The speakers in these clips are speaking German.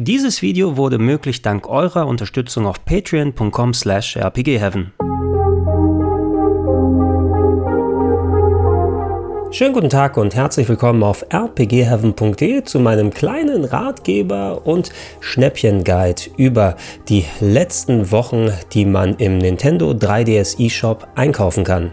Dieses Video wurde möglich dank eurer Unterstützung auf patreon.com slash rpgheaven. Schönen guten Tag und herzlich willkommen auf rpgheaven.de zu meinem kleinen Ratgeber und Schnäppchen-Guide über die letzten Wochen, die man im Nintendo 3DS eShop einkaufen kann.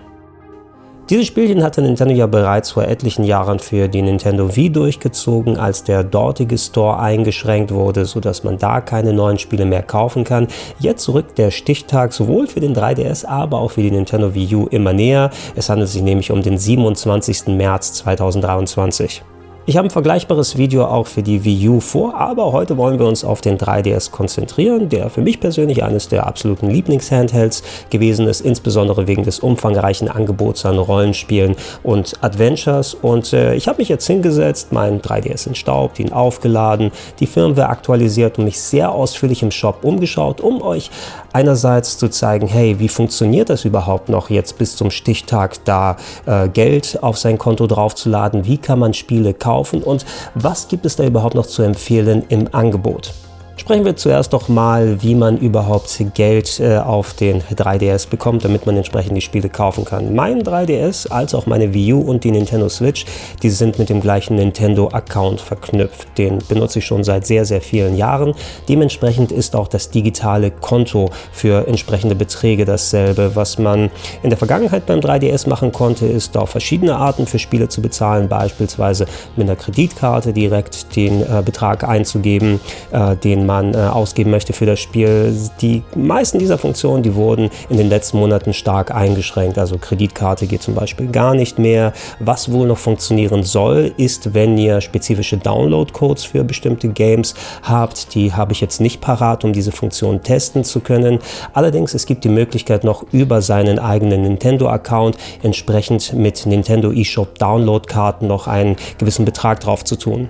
Dieses Spielchen hatte Nintendo ja bereits vor etlichen Jahren für die Nintendo Wii durchgezogen, als der dortige Store eingeschränkt wurde, sodass man da keine neuen Spiele mehr kaufen kann. Jetzt rückt der Stichtag sowohl für den 3DS, aber auch für die Nintendo Wii U immer näher. Es handelt sich nämlich um den 27. März 2023. Ich habe ein vergleichbares Video auch für die Wii U vor, aber heute wollen wir uns auf den 3DS konzentrieren, der für mich persönlich eines der absoluten Lieblingshandhelds gewesen ist, insbesondere wegen des umfangreichen Angebots an Rollenspielen und Adventures. Und äh, ich habe mich jetzt hingesetzt, meinen 3DS entstaubt, ihn aufgeladen, die Firmware aktualisiert und mich sehr ausführlich im Shop umgeschaut, um euch einerseits zu zeigen, hey, wie funktioniert das überhaupt noch jetzt bis zum Stichtag da äh, Geld auf sein Konto draufzuladen, wie kann man Spiele kaufen und was gibt es da überhaupt noch zu empfehlen im Angebot. Sprechen wir zuerst doch mal, wie man überhaupt Geld äh, auf den 3DS bekommt, damit man entsprechend die Spiele kaufen kann. Mein 3DS als auch meine Wii U und die Nintendo Switch, die sind mit dem gleichen Nintendo-Account verknüpft. Den benutze ich schon seit sehr, sehr vielen Jahren. Dementsprechend ist auch das digitale Konto für entsprechende Beträge dasselbe. Was man in der Vergangenheit beim 3DS machen konnte, ist auf verschiedene Arten für Spiele zu bezahlen, beispielsweise mit einer Kreditkarte direkt den äh, Betrag einzugeben, äh, den man äh, ausgeben möchte für das Spiel. Die meisten dieser Funktionen, die wurden in den letzten Monaten stark eingeschränkt. Also Kreditkarte geht zum Beispiel gar nicht mehr. Was wohl noch funktionieren soll, ist, wenn ihr spezifische Download-Codes für bestimmte Games habt. Die habe ich jetzt nicht parat, um diese Funktion testen zu können. Allerdings, es gibt die Möglichkeit noch über seinen eigenen Nintendo-Account entsprechend mit Nintendo eShop Download-Karten noch einen gewissen Betrag drauf zu tun.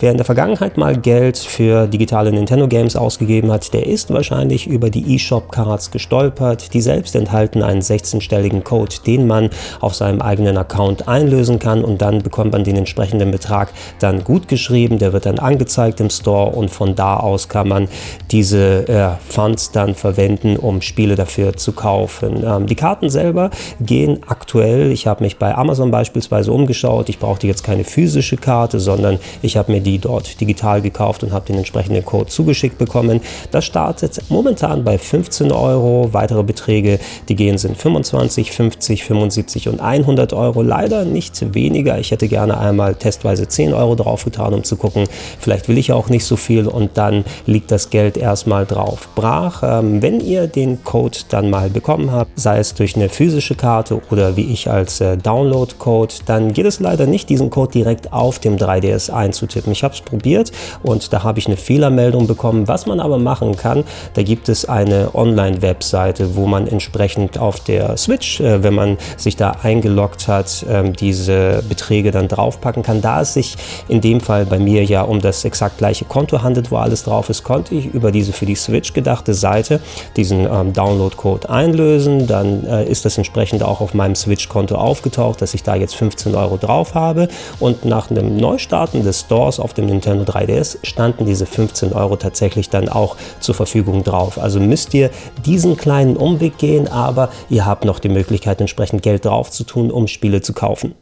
Wer in der Vergangenheit mal Geld für digitale Nintendo Games ausgegeben hat, der ist wahrscheinlich über die eShop Cards gestolpert. Die selbst enthalten einen 16-stelligen Code, den man auf seinem eigenen Account einlösen kann und dann bekommt man den entsprechenden Betrag dann gut geschrieben. Der wird dann angezeigt im Store und von da aus kann man diese äh, Funds dann verwenden, um Spiele dafür zu kaufen. Ähm, die Karten selber gehen aktuell, ich habe mich bei Amazon beispielsweise umgeschaut, ich brauchte jetzt keine physische Karte, sondern ich habe mir die die dort digital gekauft und habe den entsprechenden Code zugeschickt bekommen. Das startet momentan bei 15 Euro. Weitere Beträge, die gehen, sind 25, 50, 75 und 100 Euro. Leider nicht weniger. Ich hätte gerne einmal testweise 10 Euro drauf getan, um zu gucken, vielleicht will ich auch nicht so viel und dann liegt das Geld erstmal drauf brach. Ähm, wenn ihr den Code dann mal bekommen habt, sei es durch eine physische Karte oder wie ich als äh, Download-Code, dann geht es leider nicht, diesen Code direkt auf dem 3DS einzutippen. Ich habe es probiert und da habe ich eine Fehlermeldung bekommen. Was man aber machen kann, da gibt es eine Online-Webseite, wo man entsprechend auf der Switch, äh, wenn man sich da eingeloggt hat, äh, diese Beträge dann draufpacken kann. Da es sich in dem Fall bei mir ja um das exakt gleiche Konto handelt, wo alles drauf ist, konnte ich über diese für die Switch gedachte Seite diesen ähm, Download-Code einlösen. Dann äh, ist das entsprechend auch auf meinem Switch-Konto aufgetaucht, dass ich da jetzt 15 Euro drauf habe. Und nach einem Neustarten des Stores auf auf dem Nintendo 3DS standen diese 15 Euro tatsächlich dann auch zur Verfügung drauf. Also müsst ihr diesen kleinen Umweg gehen, aber ihr habt noch die Möglichkeit, entsprechend Geld drauf zu tun, um Spiele zu kaufen.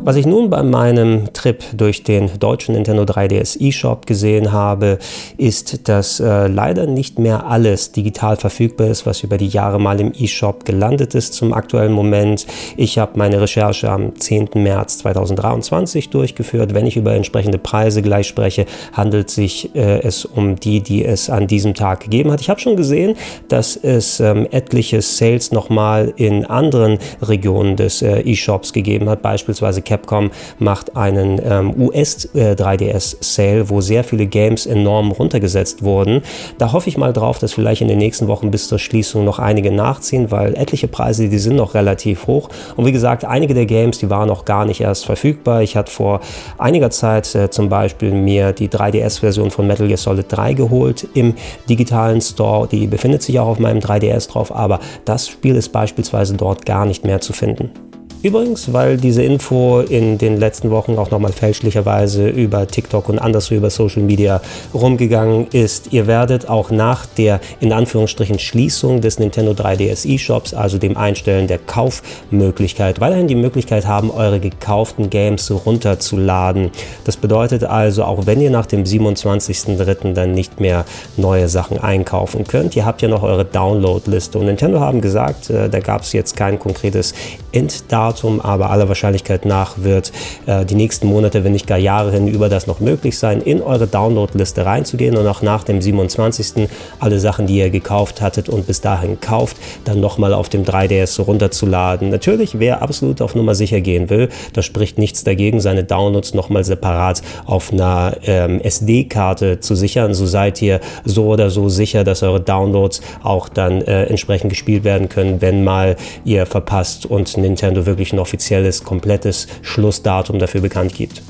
Was ich nun bei meinem Trip durch den deutschen Nintendo 3DS eShop gesehen habe, ist, dass äh, leider nicht mehr alles digital verfügbar ist, was über die Jahre mal im eShop gelandet ist zum aktuellen Moment. Ich habe meine Recherche am 10. März 2023 durchgeführt. Wenn ich über entsprechende Preise gleich spreche, handelt sich äh, es um die, die es an diesem Tag gegeben hat. Ich habe schon gesehen, dass es ähm, etliche Sales nochmal in anderen Regionen des äh, eShops gegeben hat, beispielsweise Cap Capcom macht einen ähm, US-3DS-Sale, äh, wo sehr viele Games enorm runtergesetzt wurden. Da hoffe ich mal drauf, dass vielleicht in den nächsten Wochen bis zur Schließung noch einige nachziehen, weil etliche Preise, die sind noch relativ hoch. Und wie gesagt, einige der Games, die waren noch gar nicht erst verfügbar. Ich hatte vor einiger Zeit äh, zum Beispiel mir die 3DS-Version von Metal Gear Solid 3 geholt im digitalen Store. Die befindet sich auch auf meinem 3DS drauf, aber das Spiel ist beispielsweise dort gar nicht mehr zu finden. Übrigens, weil diese Info in den letzten Wochen auch nochmal fälschlicherweise über TikTok und anderswo über Social Media rumgegangen ist, ihr werdet auch nach der in Anführungsstrichen Schließung des Nintendo 3DS eShops, also dem Einstellen der Kaufmöglichkeit, weiterhin die Möglichkeit haben, eure gekauften Games runterzuladen. Das bedeutet also, auch wenn ihr nach dem 27.03. dann nicht mehr neue Sachen einkaufen könnt, ihr habt ja noch eure Download-Liste. Und Nintendo haben gesagt, äh, da gab es jetzt kein konkretes Enddatum, aber aller Wahrscheinlichkeit nach wird äh, die nächsten Monate, wenn nicht gar Jahre hinüber das noch möglich sein, in eure Download-Liste reinzugehen und auch nach dem 27. alle Sachen, die ihr gekauft hattet und bis dahin kauft, dann nochmal auf dem 3DS runterzuladen. Natürlich, wer absolut auf Nummer sicher gehen will, da spricht nichts dagegen, seine Downloads nochmal separat auf einer ähm, SD-Karte zu sichern. So seid ihr so oder so sicher, dass eure Downloads auch dann äh, entsprechend gespielt werden können, wenn mal ihr verpasst und Nintendo wirklich ein offizielles, komplettes Schlussdatum dafür bekannt gibt.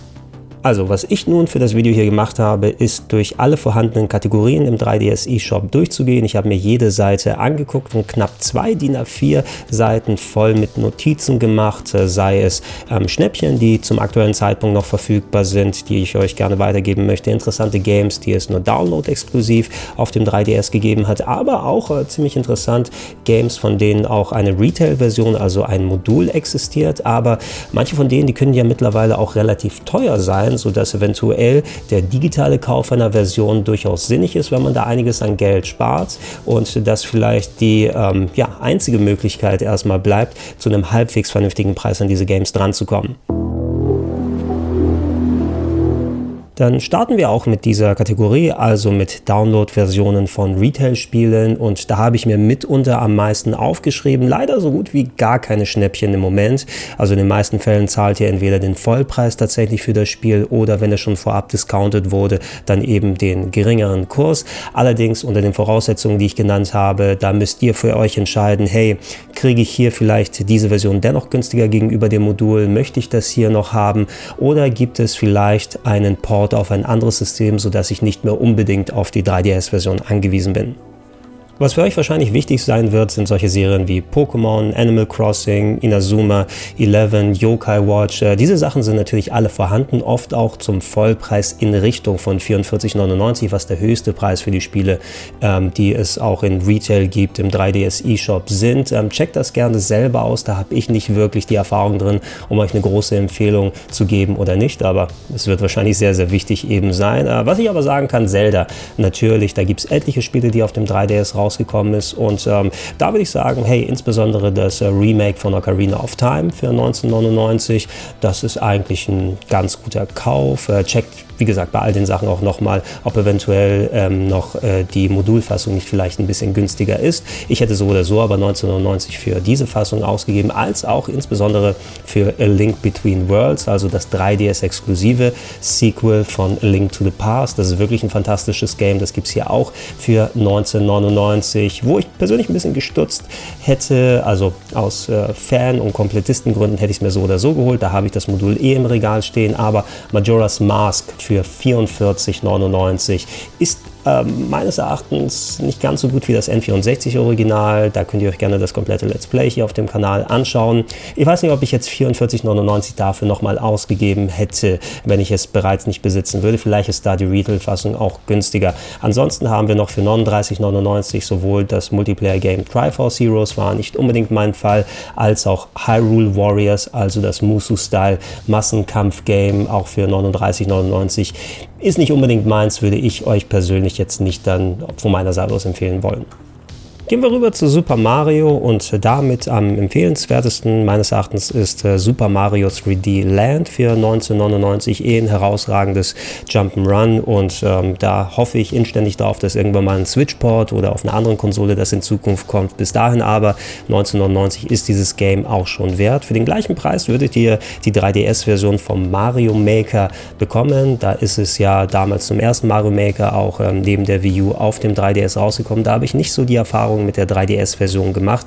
Also, was ich nun für das Video hier gemacht habe, ist durch alle vorhandenen Kategorien im 3DS eShop durchzugehen. Ich habe mir jede Seite angeguckt und knapp zwei DIN A4 Seiten voll mit Notizen gemacht, äh, sei es ähm, Schnäppchen, die zum aktuellen Zeitpunkt noch verfügbar sind, die ich euch gerne weitergeben möchte, interessante Games, die es nur Download-exklusiv auf dem 3DS gegeben hat, aber auch äh, ziemlich interessant Games, von denen auch eine Retail-Version, also ein Modul existiert, aber manche von denen, die können ja mittlerweile auch relativ teuer sein sein, sodass eventuell der digitale Kauf einer Version durchaus sinnig ist, wenn man da einiges an Geld spart und dass vielleicht die ähm, ja, einzige Möglichkeit erstmal bleibt, zu einem halbwegs vernünftigen Preis an diese Games dran zu kommen. Dann starten wir auch mit dieser Kategorie, also mit Download-Versionen von Retail-Spielen und da habe ich mir mitunter am meisten aufgeschrieben. Leider so gut wie gar keine Schnäppchen im Moment. Also in den meisten Fällen zahlt ihr entweder den Vollpreis tatsächlich für das Spiel oder wenn es schon vorab discounted wurde, dann eben den geringeren Kurs. Allerdings unter den Voraussetzungen, die ich genannt habe, da müsst ihr für euch entscheiden, hey, kriege ich hier vielleicht diese Version dennoch günstiger gegenüber dem Modul? Möchte ich das hier noch haben? Oder gibt es vielleicht einen Port Port auf ein anderes System, sodass ich nicht mehr unbedingt auf die 3DS-Version angewiesen bin. Was für euch wahrscheinlich wichtig sein wird, sind solche Serien wie Pokémon, Animal Crossing, Inazuma 11, Yokai Watch. Äh, diese Sachen sind natürlich alle vorhanden, oft auch zum Vollpreis in Richtung von 44,99, was der höchste Preis für die Spiele, ähm, die es auch in Retail gibt, im 3DS eShop sind. Ähm, checkt das gerne selber aus, da habe ich nicht wirklich die Erfahrung drin, um euch eine große Empfehlung zu geben oder nicht, aber es wird wahrscheinlich sehr, sehr wichtig eben sein. Äh, was ich aber sagen kann, Zelda, natürlich, da gibt es etliche Spiele, die auf dem 3DS raus rausgekommen ist. Und ähm, da würde ich sagen, hey, insbesondere das äh, Remake von Ocarina of Time für 1999, das ist eigentlich ein ganz guter Kauf. Äh, checkt wie gesagt, bei all den Sachen auch nochmal, ob eventuell ähm, noch äh, die Modulfassung nicht vielleicht ein bisschen günstiger ist. Ich hätte so oder so aber 1999 für diese Fassung ausgegeben, als auch insbesondere für A Link Between Worlds, also das 3DS-exklusive Sequel von A Link to the Past. Das ist wirklich ein fantastisches Game. Das gibt es hier auch für 1999, wo ich persönlich ein bisschen gestutzt hätte. Also aus äh, Fan- und Komplettistengründen hätte ich es mir so oder so geholt. Da habe ich das Modul eh im Regal stehen. Aber Majora's Mask für 44,99 ist ähm, meines Erachtens nicht ganz so gut wie das N64 Original. Da könnt ihr euch gerne das komplette Let's Play hier auf dem Kanal anschauen. Ich weiß nicht, ob ich jetzt 44,99 dafür nochmal ausgegeben hätte, wenn ich es bereits nicht besitzen würde. Vielleicht ist da die Retail-Fassung auch günstiger. Ansonsten haben wir noch für 39,99 sowohl das Multiplayer-Game Triforce Heroes war nicht unbedingt mein Fall, als auch Hyrule Warriors, also das Musu-Style Massenkampf-Game, auch für 39,99. Ist nicht unbedingt meins, würde ich euch persönlich jetzt nicht dann von meiner Seite aus empfehlen wollen. Gehen wir rüber zu Super Mario und damit am empfehlenswertesten meines Erachtens ist äh, Super Mario 3D Land für 1999 eh ein herausragendes Jump'n'Run und ähm, da hoffe ich inständig darauf, dass irgendwann mal ein Switchport oder auf einer anderen Konsole das in Zukunft kommt. Bis dahin aber 1999 ist dieses Game auch schon wert. Für den gleichen Preis würdet ihr die 3DS-Version vom Mario Maker bekommen. Da ist es ja damals zum ersten Mario Maker auch ähm, neben der Wii U auf dem 3DS rausgekommen. Da habe ich nicht so die Erfahrung Erfahrungen mit der 3DS-Version gemacht.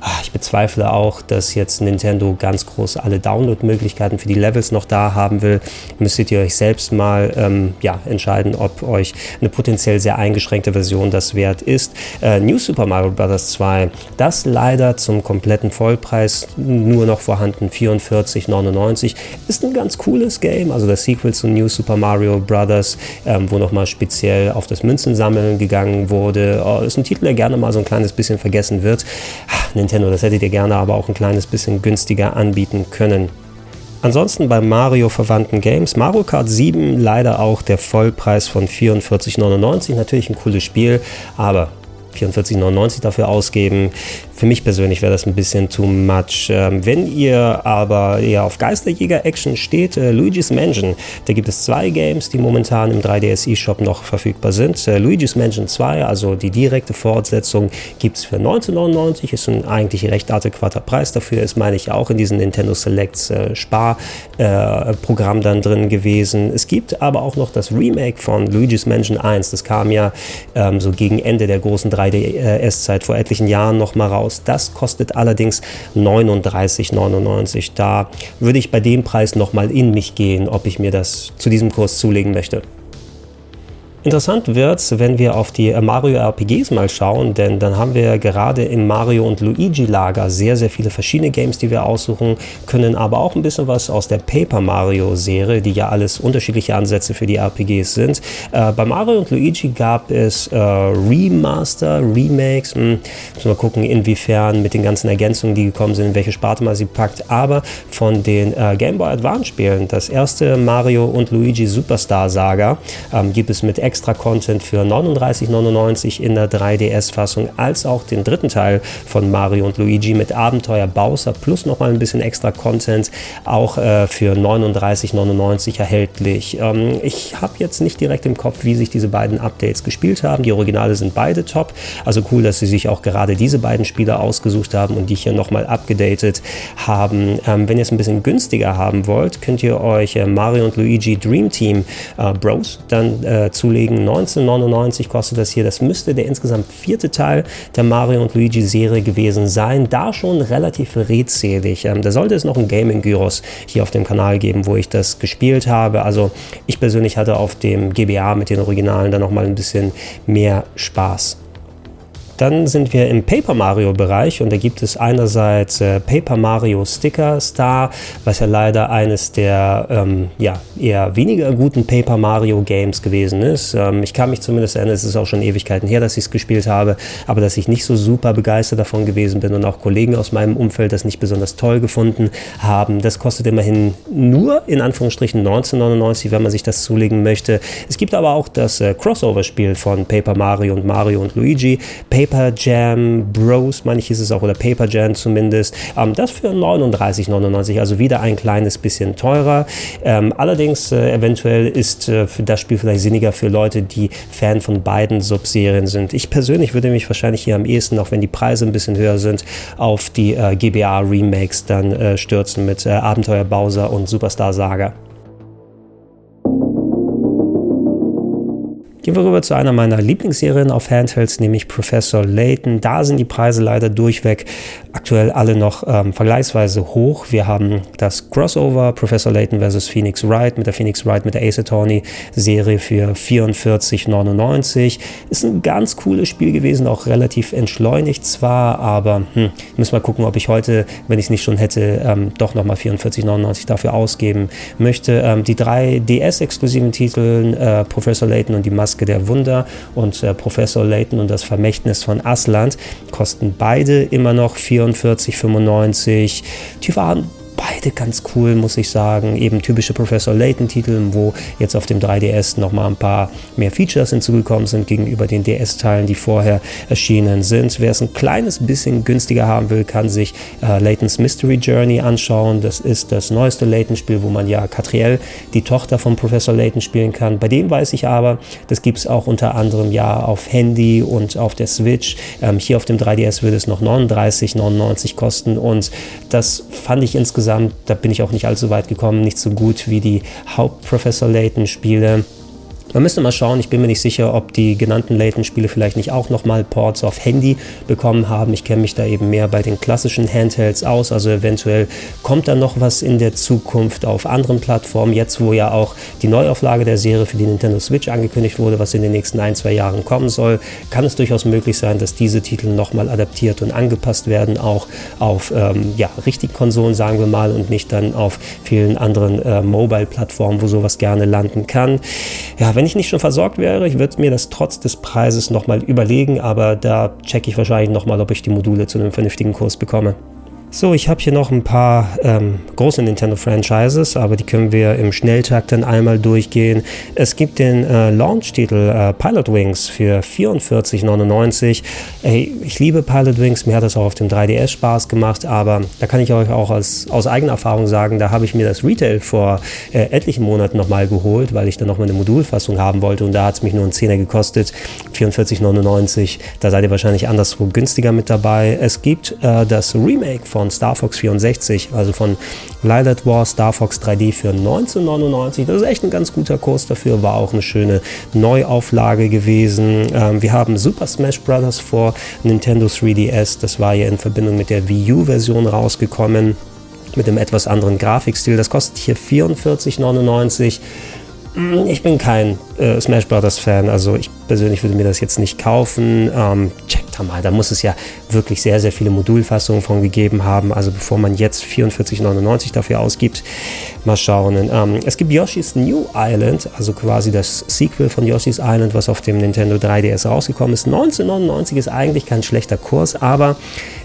Ah, ich bezweifle auch, dass jetzt Nintendo ganz groß alle Download-Möglichkeiten für die Levels noch da haben will. Müsstet ihr euch selbst mal ähm, ja, entscheiden, ob euch eine potenziell sehr eingeschränkte Version das wert ist. Äh, New Super Mario Bros. 2, das leider zum kompletten Vollpreis nur noch vorhanden 44,99. Ist ein ganz cooles Game, also das Sequel zu New Super Mario Bros., ähm, wo nochmal speziell auf das Münzensammeln gegangen wurde. Oh, ist ein Titel, der gerne mal so ein kleines bisschen vergessen wird. Ach, Nintendo, das hättet ihr gerne aber auch ein kleines bisschen günstiger anbieten können. Ansonsten bei Mario verwandten Games, Mario Kart 7 leider auch der Vollpreis von 44,99. Natürlich ein cooles Spiel, aber 44,99 dafür ausgeben. Für mich persönlich wäre das ein bisschen too much. Ähm, wenn ihr aber eher auf Geisterjäger-Action steht, äh, Luigi's Mansion, da gibt es zwei Games, die momentan im 3DS eShop noch verfügbar sind. Äh, Luigi's Mansion 2, also die direkte Fortsetzung, gibt es für 19,99. Ist ein eigentlich recht adäquater Preis dafür. Ist, meine ich, auch in diesem Nintendo Selects äh, Sparprogramm äh, dann drin gewesen. Es gibt aber auch noch das Remake von Luigi's Mansion 1. Das kam ja ähm, so gegen Ende der großen 3 3DS-Zeit vor etlichen Jahren nochmal raus. Das kostet allerdings 39,99. Da würde ich bei dem Preis nochmal in mich gehen, ob ich mir das zu diesem Kurs zulegen möchte. Interessant wird es, wenn wir auf die Mario RPGs mal schauen, denn dann haben wir gerade im Mario und Luigi Lager sehr, sehr viele verschiedene Games, die wir aussuchen können, aber auch ein bisschen was aus der Paper Mario Serie, die ja alles unterschiedliche Ansätze für die RPGs sind. Äh, bei Mario und Luigi gab es äh, Remaster, Remakes, hm, müssen wir gucken, inwiefern mit den ganzen Ergänzungen, die gekommen sind, in welche Sparte man sie packt, aber von den äh, Game Boy Advance Spielen, das erste Mario und Luigi Superstar Saga, ähm, gibt es mit extra Content für 39,99 in der 3DS-Fassung, als auch den dritten Teil von Mario und Luigi mit Abenteuer Bowser plus nochmal ein bisschen extra Content, auch äh, für 39,99 erhältlich. Ähm, ich habe jetzt nicht direkt im Kopf, wie sich diese beiden Updates gespielt haben. Die Originale sind beide top, also cool, dass sie sich auch gerade diese beiden Spiele ausgesucht haben und die hier nochmal abgedatet haben. Ähm, wenn ihr es ein bisschen günstiger haben wollt, könnt ihr euch äh, Mario und Luigi Dream Team äh, Bros dann äh, zulegen zulegen. 1999 kostet das hier. Das müsste der insgesamt vierte Teil der Mario und Luigi Serie gewesen sein. Da schon relativ redselig. Ähm, da sollte es noch ein Gaming Gyros hier auf dem Kanal geben, wo ich das gespielt habe. Also ich persönlich hatte auf dem GBA mit den Originalen dann noch mal ein bisschen mehr Spaß. Dann sind wir im Paper Mario Bereich und da gibt es einerseits äh, Paper Mario Sticker Star, was ja leider eines der ähm, ja, eher weniger guten Paper Mario Games gewesen ist. Ähm, ich kann mich zumindest erinnern, es ist auch schon Ewigkeiten her, dass ich es gespielt habe, aber dass ich nicht so super begeistert davon gewesen bin und auch Kollegen aus meinem Umfeld das nicht besonders toll gefunden haben. Das kostet immerhin nur in Anführungsstrichen 1999, wenn man sich das zulegen möchte. Es gibt aber auch das äh, Crossover-Spiel von Paper Mario und Mario und Luigi. Paper Paper Jam Bros, meine ich ist es auch, oder Paper Jam zumindest. Ähm, das für 39,99, also wieder ein kleines bisschen teurer. Ähm, allerdings äh, eventuell ist äh, das Spiel vielleicht sinniger für Leute, die Fan von beiden Subserien sind. Ich persönlich würde mich wahrscheinlich hier am ehesten, auch wenn die Preise ein bisschen höher sind, auf die äh, GBA Remakes dann äh, stürzen mit äh, Abenteuer Bowser und Superstar Saga. Gehen wir rüber zu einer meiner Lieblingsserien auf Handhelds, nämlich Professor Layton. Da sind die Preise leider durchweg aktuell alle noch ähm, vergleichsweise hoch. Wir haben das Crossover Professor Layton vs. Phoenix Wright mit der Phoenix Wright mit der Ace Attorney Serie für 44,99. Ist ein ganz cooles Spiel gewesen, auch relativ entschleunigt zwar, aber hm, müssen wir gucken, ob ich heute, wenn ich es nicht schon hätte, ähm, doch nochmal 44,99 dafür ausgeben möchte. Ähm, die drei DS-exklusiven Titel, äh, Professor Layton und die Maske Maske der Wunder und äh, Professor Layton und das Vermächtnis von Asland kosten beide immer noch 44,95. Die waren beide ganz cool, muss ich sagen. Eben typische Professor Layton-Titel, wo jetzt auf dem 3DS nochmal ein paar mehr Features hinzugekommen sind gegenüber den DS-Teilen, die vorher erschienen sind. Wer es ein kleines bisschen günstiger haben will, kann sich äh, Laytons Mystery Journey anschauen. Das ist das neueste Layton-Spiel, wo man ja Catriel, die Tochter von Professor Layton, spielen kann. Bei dem weiß ich aber, das gibt es auch unter anderem ja auf Handy und auf der Switch. Ähm, hier auf dem 3DS würde es noch 39,99 kosten und das fand ich insgesamt insgesamt, da bin ich auch nicht allzu weit gekommen, nicht so gut wie die Haupt-Professor Layton-Spiele. Man müsste mal schauen, ich bin mir nicht sicher, ob die genannten Layton-Spiele vielleicht nicht auch nochmal Ports auf Handy bekommen haben. Ich kenne mich da eben mehr bei den klassischen Handhelds aus, also eventuell kommt da noch was in der Zukunft auf anderen Plattformen. Jetzt, wo ja auch die Neuauflage der Serie für die Nintendo Switch angekündigt wurde, was in den nächsten ein, zwei Jahren kommen soll, kann es durchaus möglich sein, dass diese Titel nochmal adaptiert und angepasst werden, auch auf ähm, ja, richtigen Konsolen, sagen wir mal, und nicht dann auf vielen anderen äh, Mobile-Plattformen, wo sowas gerne landen kann. Ja, wenn wenn ich nicht schon versorgt wäre, ich würde mir das trotz des Preises nochmal überlegen, aber da checke ich wahrscheinlich nochmal, ob ich die Module zu einem vernünftigen Kurs bekomme. So, ich habe hier noch ein paar ähm, große Nintendo-Franchises, aber die können wir im Schnelltakt dann einmal durchgehen. Es gibt den äh, Launch-Titel äh, Pilot Wings für 44,99. Ey, ich liebe Pilot Wings, mir hat das auch auf dem 3DS Spaß gemacht, aber da kann ich euch auch als, aus eigener Erfahrung sagen, da habe ich mir das Retail vor äh, etlichen Monaten nochmal geholt, weil ich dann nochmal eine Modulfassung haben wollte und da hat es mich nur einen Zehner gekostet, 44,99. Da seid ihr wahrscheinlich anderswo günstiger mit dabei. Es gibt äh, das Remake von von Star Fox 64, also von Light War Star Fox 3D für 1999. Das ist echt ein ganz guter Kurs dafür, war auch eine schöne Neuauflage gewesen. Ähm, wir haben Super Smash Bros. vor Nintendo 3DS, das war ja in Verbindung mit der Wii U-Version rausgekommen mit einem etwas anderen Grafikstil. Das kostet hier 44,99. Hm, ich bin kein äh, Smash Brothers Fan, also ich persönlich würde mir das jetzt nicht kaufen. Ähm, checkt da mal, da muss es ja wirklich sehr, sehr viele Modulfassungen von gegeben haben. Also bevor man jetzt 44,99 dafür ausgibt, mal schauen. Ähm, es gibt Yoshi's New Island, also quasi das Sequel von Yoshi's Island, was auf dem Nintendo 3DS rausgekommen ist. 1999 ist eigentlich kein schlechter Kurs, aber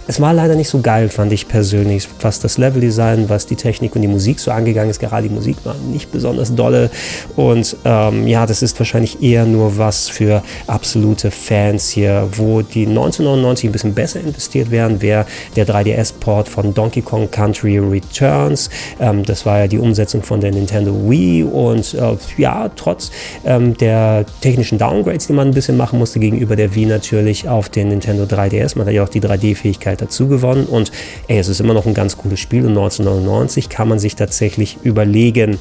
es war leider nicht so geil, fand ich persönlich, was das Leveldesign, was die Technik und die Musik so angegangen ist. Gerade die Musik war nicht besonders dolle. Und ähm, ja, das ist wahrscheinlich eher nur was für absolute Fans hier, wo die 1999 ein bisschen besser investiert wären, wäre der 3DS-Port von Donkey Kong Country Returns. Ähm, das war ja die Umsetzung von der Nintendo Wii und äh, ja, trotz ähm, der technischen Downgrades, die man ein bisschen machen musste gegenüber der Wii natürlich auf den Nintendo 3DS, man hat ja auch die 3D-Fähigkeit Zeit dazu gewonnen und ey, es ist immer noch ein ganz cooles Spiel und 1999 kann man sich tatsächlich überlegen,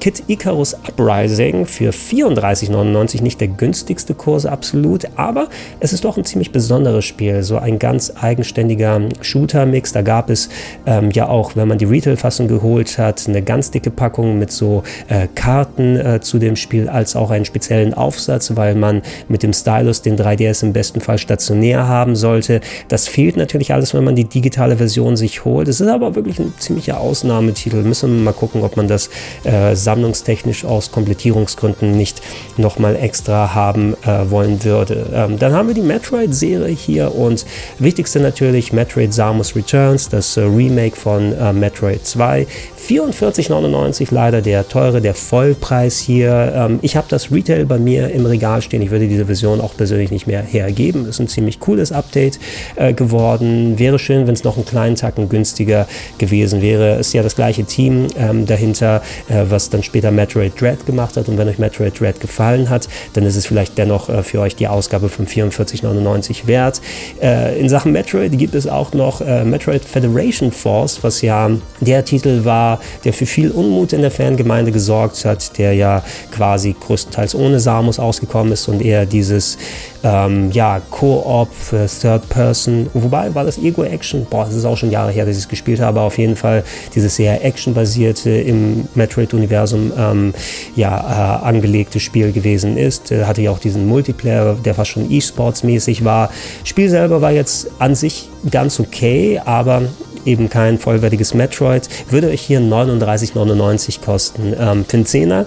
Kit Icarus Uprising für 34,99 nicht der günstigste Kurs absolut, aber es ist doch ein ziemlich besonderes Spiel, so ein ganz eigenständiger Shooter-Mix. Da gab es ähm, ja auch, wenn man die Retail-Fassung geholt hat, eine ganz dicke Packung mit so äh, Karten äh, zu dem Spiel, als auch einen speziellen Aufsatz, weil man mit dem Stylus den 3DS im besten Fall stationär haben sollte. Das fehlt natürlich alles, wenn man die digitale Version sich holt. Es ist aber wirklich ein ziemlicher Ausnahmetitel. Müssen wir mal gucken, ob man das äh, sammlungstechnisch aus Komplettierungsgründen nicht nochmal extra haben äh, wollen würde. Ähm, dann haben wir die Metroid-Serie hier und wichtigste natürlich Metroid Samus Returns, das äh, Remake von äh, Metroid 2. 44,99 leider der teure, der Vollpreis hier. Ähm, ich habe das Retail bei mir im Regal stehen. Ich würde diese Version auch persönlich nicht mehr hergeben. Ist ein ziemlich cooles Update äh, geworden. Wäre schön, wenn es noch einen kleinen Tacken günstiger gewesen wäre. Ist ja das gleiche Team ähm, dahinter, äh, was dann später Metroid Dread gemacht hat. Und wenn euch Metroid Dread gefallen hat, dann ist es vielleicht dennoch äh, für euch die Ausgabe von 44,99 wert. Äh, in Sachen Metroid gibt es auch noch äh, Metroid Federation Force, was ja der Titel war, der für viel Unmut in der Fangemeinde gesorgt hat, der ja quasi größtenteils ohne Samus ausgekommen ist und eher dieses ähm, ja, Co-op Third Person, wobei war das Ego-Action, boah, das ist auch schon Jahre her, dass ich es gespielt habe, auf jeden Fall dieses sehr actionbasierte im Metroid-Universum ähm, ja, äh, angelegte Spiel gewesen ist. Äh, hatte ja auch diesen Multiplayer, der fast schon E-Sports-mäßig war. Spiel selber war jetzt an sich ganz okay, aber eben kein vollwertiges Metroid, würde euch hier 39,99 kosten. Ähm, für einen Zehner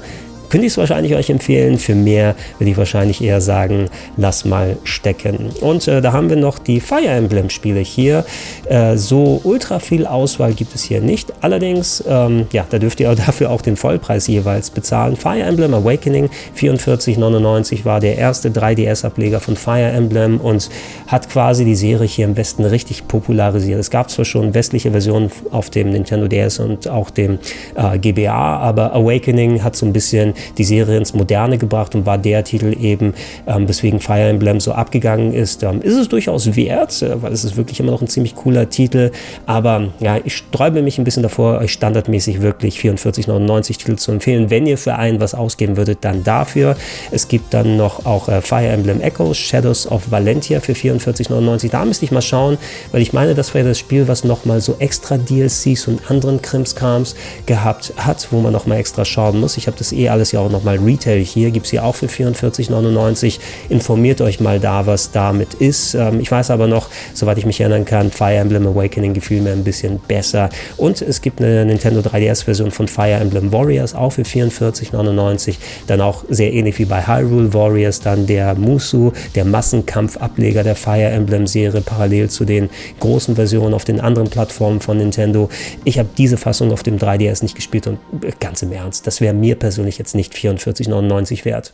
könnte ich es wahrscheinlich euch empfehlen. Für mehr würde ich wahrscheinlich eher sagen, lass mal stecken. Und äh, da haben wir noch die Fire Emblem Spiele hier. Äh, so ultra viel Auswahl gibt es hier nicht. Allerdings, ähm, ja, da dürft ihr dafür auch den Vollpreis jeweils bezahlen. Fire Emblem Awakening 44,99 war der erste 3DS-Ableger von Fire Emblem und hat quasi die Serie hier im Westen richtig popularisiert. Es gab zwar schon westliche Versionen auf dem Nintendo DS und auch dem äh, GBA, aber Awakening hat so ein bisschen die Serie ins Moderne gebracht und war der Titel eben, ähm, weswegen Fire Emblem so abgegangen ist. Ähm, ist es durchaus wert, äh, weil es ist wirklich immer noch ein ziemlich cooler Titel, aber ja, ich sträube mich ein bisschen davor, euch standardmäßig wirklich 44,99 Titel zu empfehlen. Wenn ihr für einen was ausgeben würdet, dann dafür. Es gibt dann noch auch äh, Fire Emblem Echoes, Shadows of Valentia für 44,99. Da müsste ich mal schauen, weil ich meine, das wäre das Spiel, was nochmal so extra DLCs und anderen Krimskrams gehabt hat, wo man nochmal extra schauen muss. Ich habe das eh alles ja auch nochmal Retail hier, gibt es hier auch für 44,99. Informiert euch mal da, was damit ist. Ähm, ich weiß aber noch, soweit ich mich erinnern kann, Fire Emblem Awakening gefiel mir ein bisschen besser. Und es gibt eine Nintendo 3DS-Version von Fire Emblem Warriors, auch für 44,99. Dann auch sehr ähnlich wie bei Hyrule Warriors, dann der Musu, der Massenkampf-Ableger der Fire Emblem-Serie, parallel zu den großen Versionen auf den anderen Plattformen von Nintendo. Ich habe diese Fassung auf dem 3DS nicht gespielt und äh, ganz im Ernst, das wäre mir persönlich jetzt nicht 44,99 wert.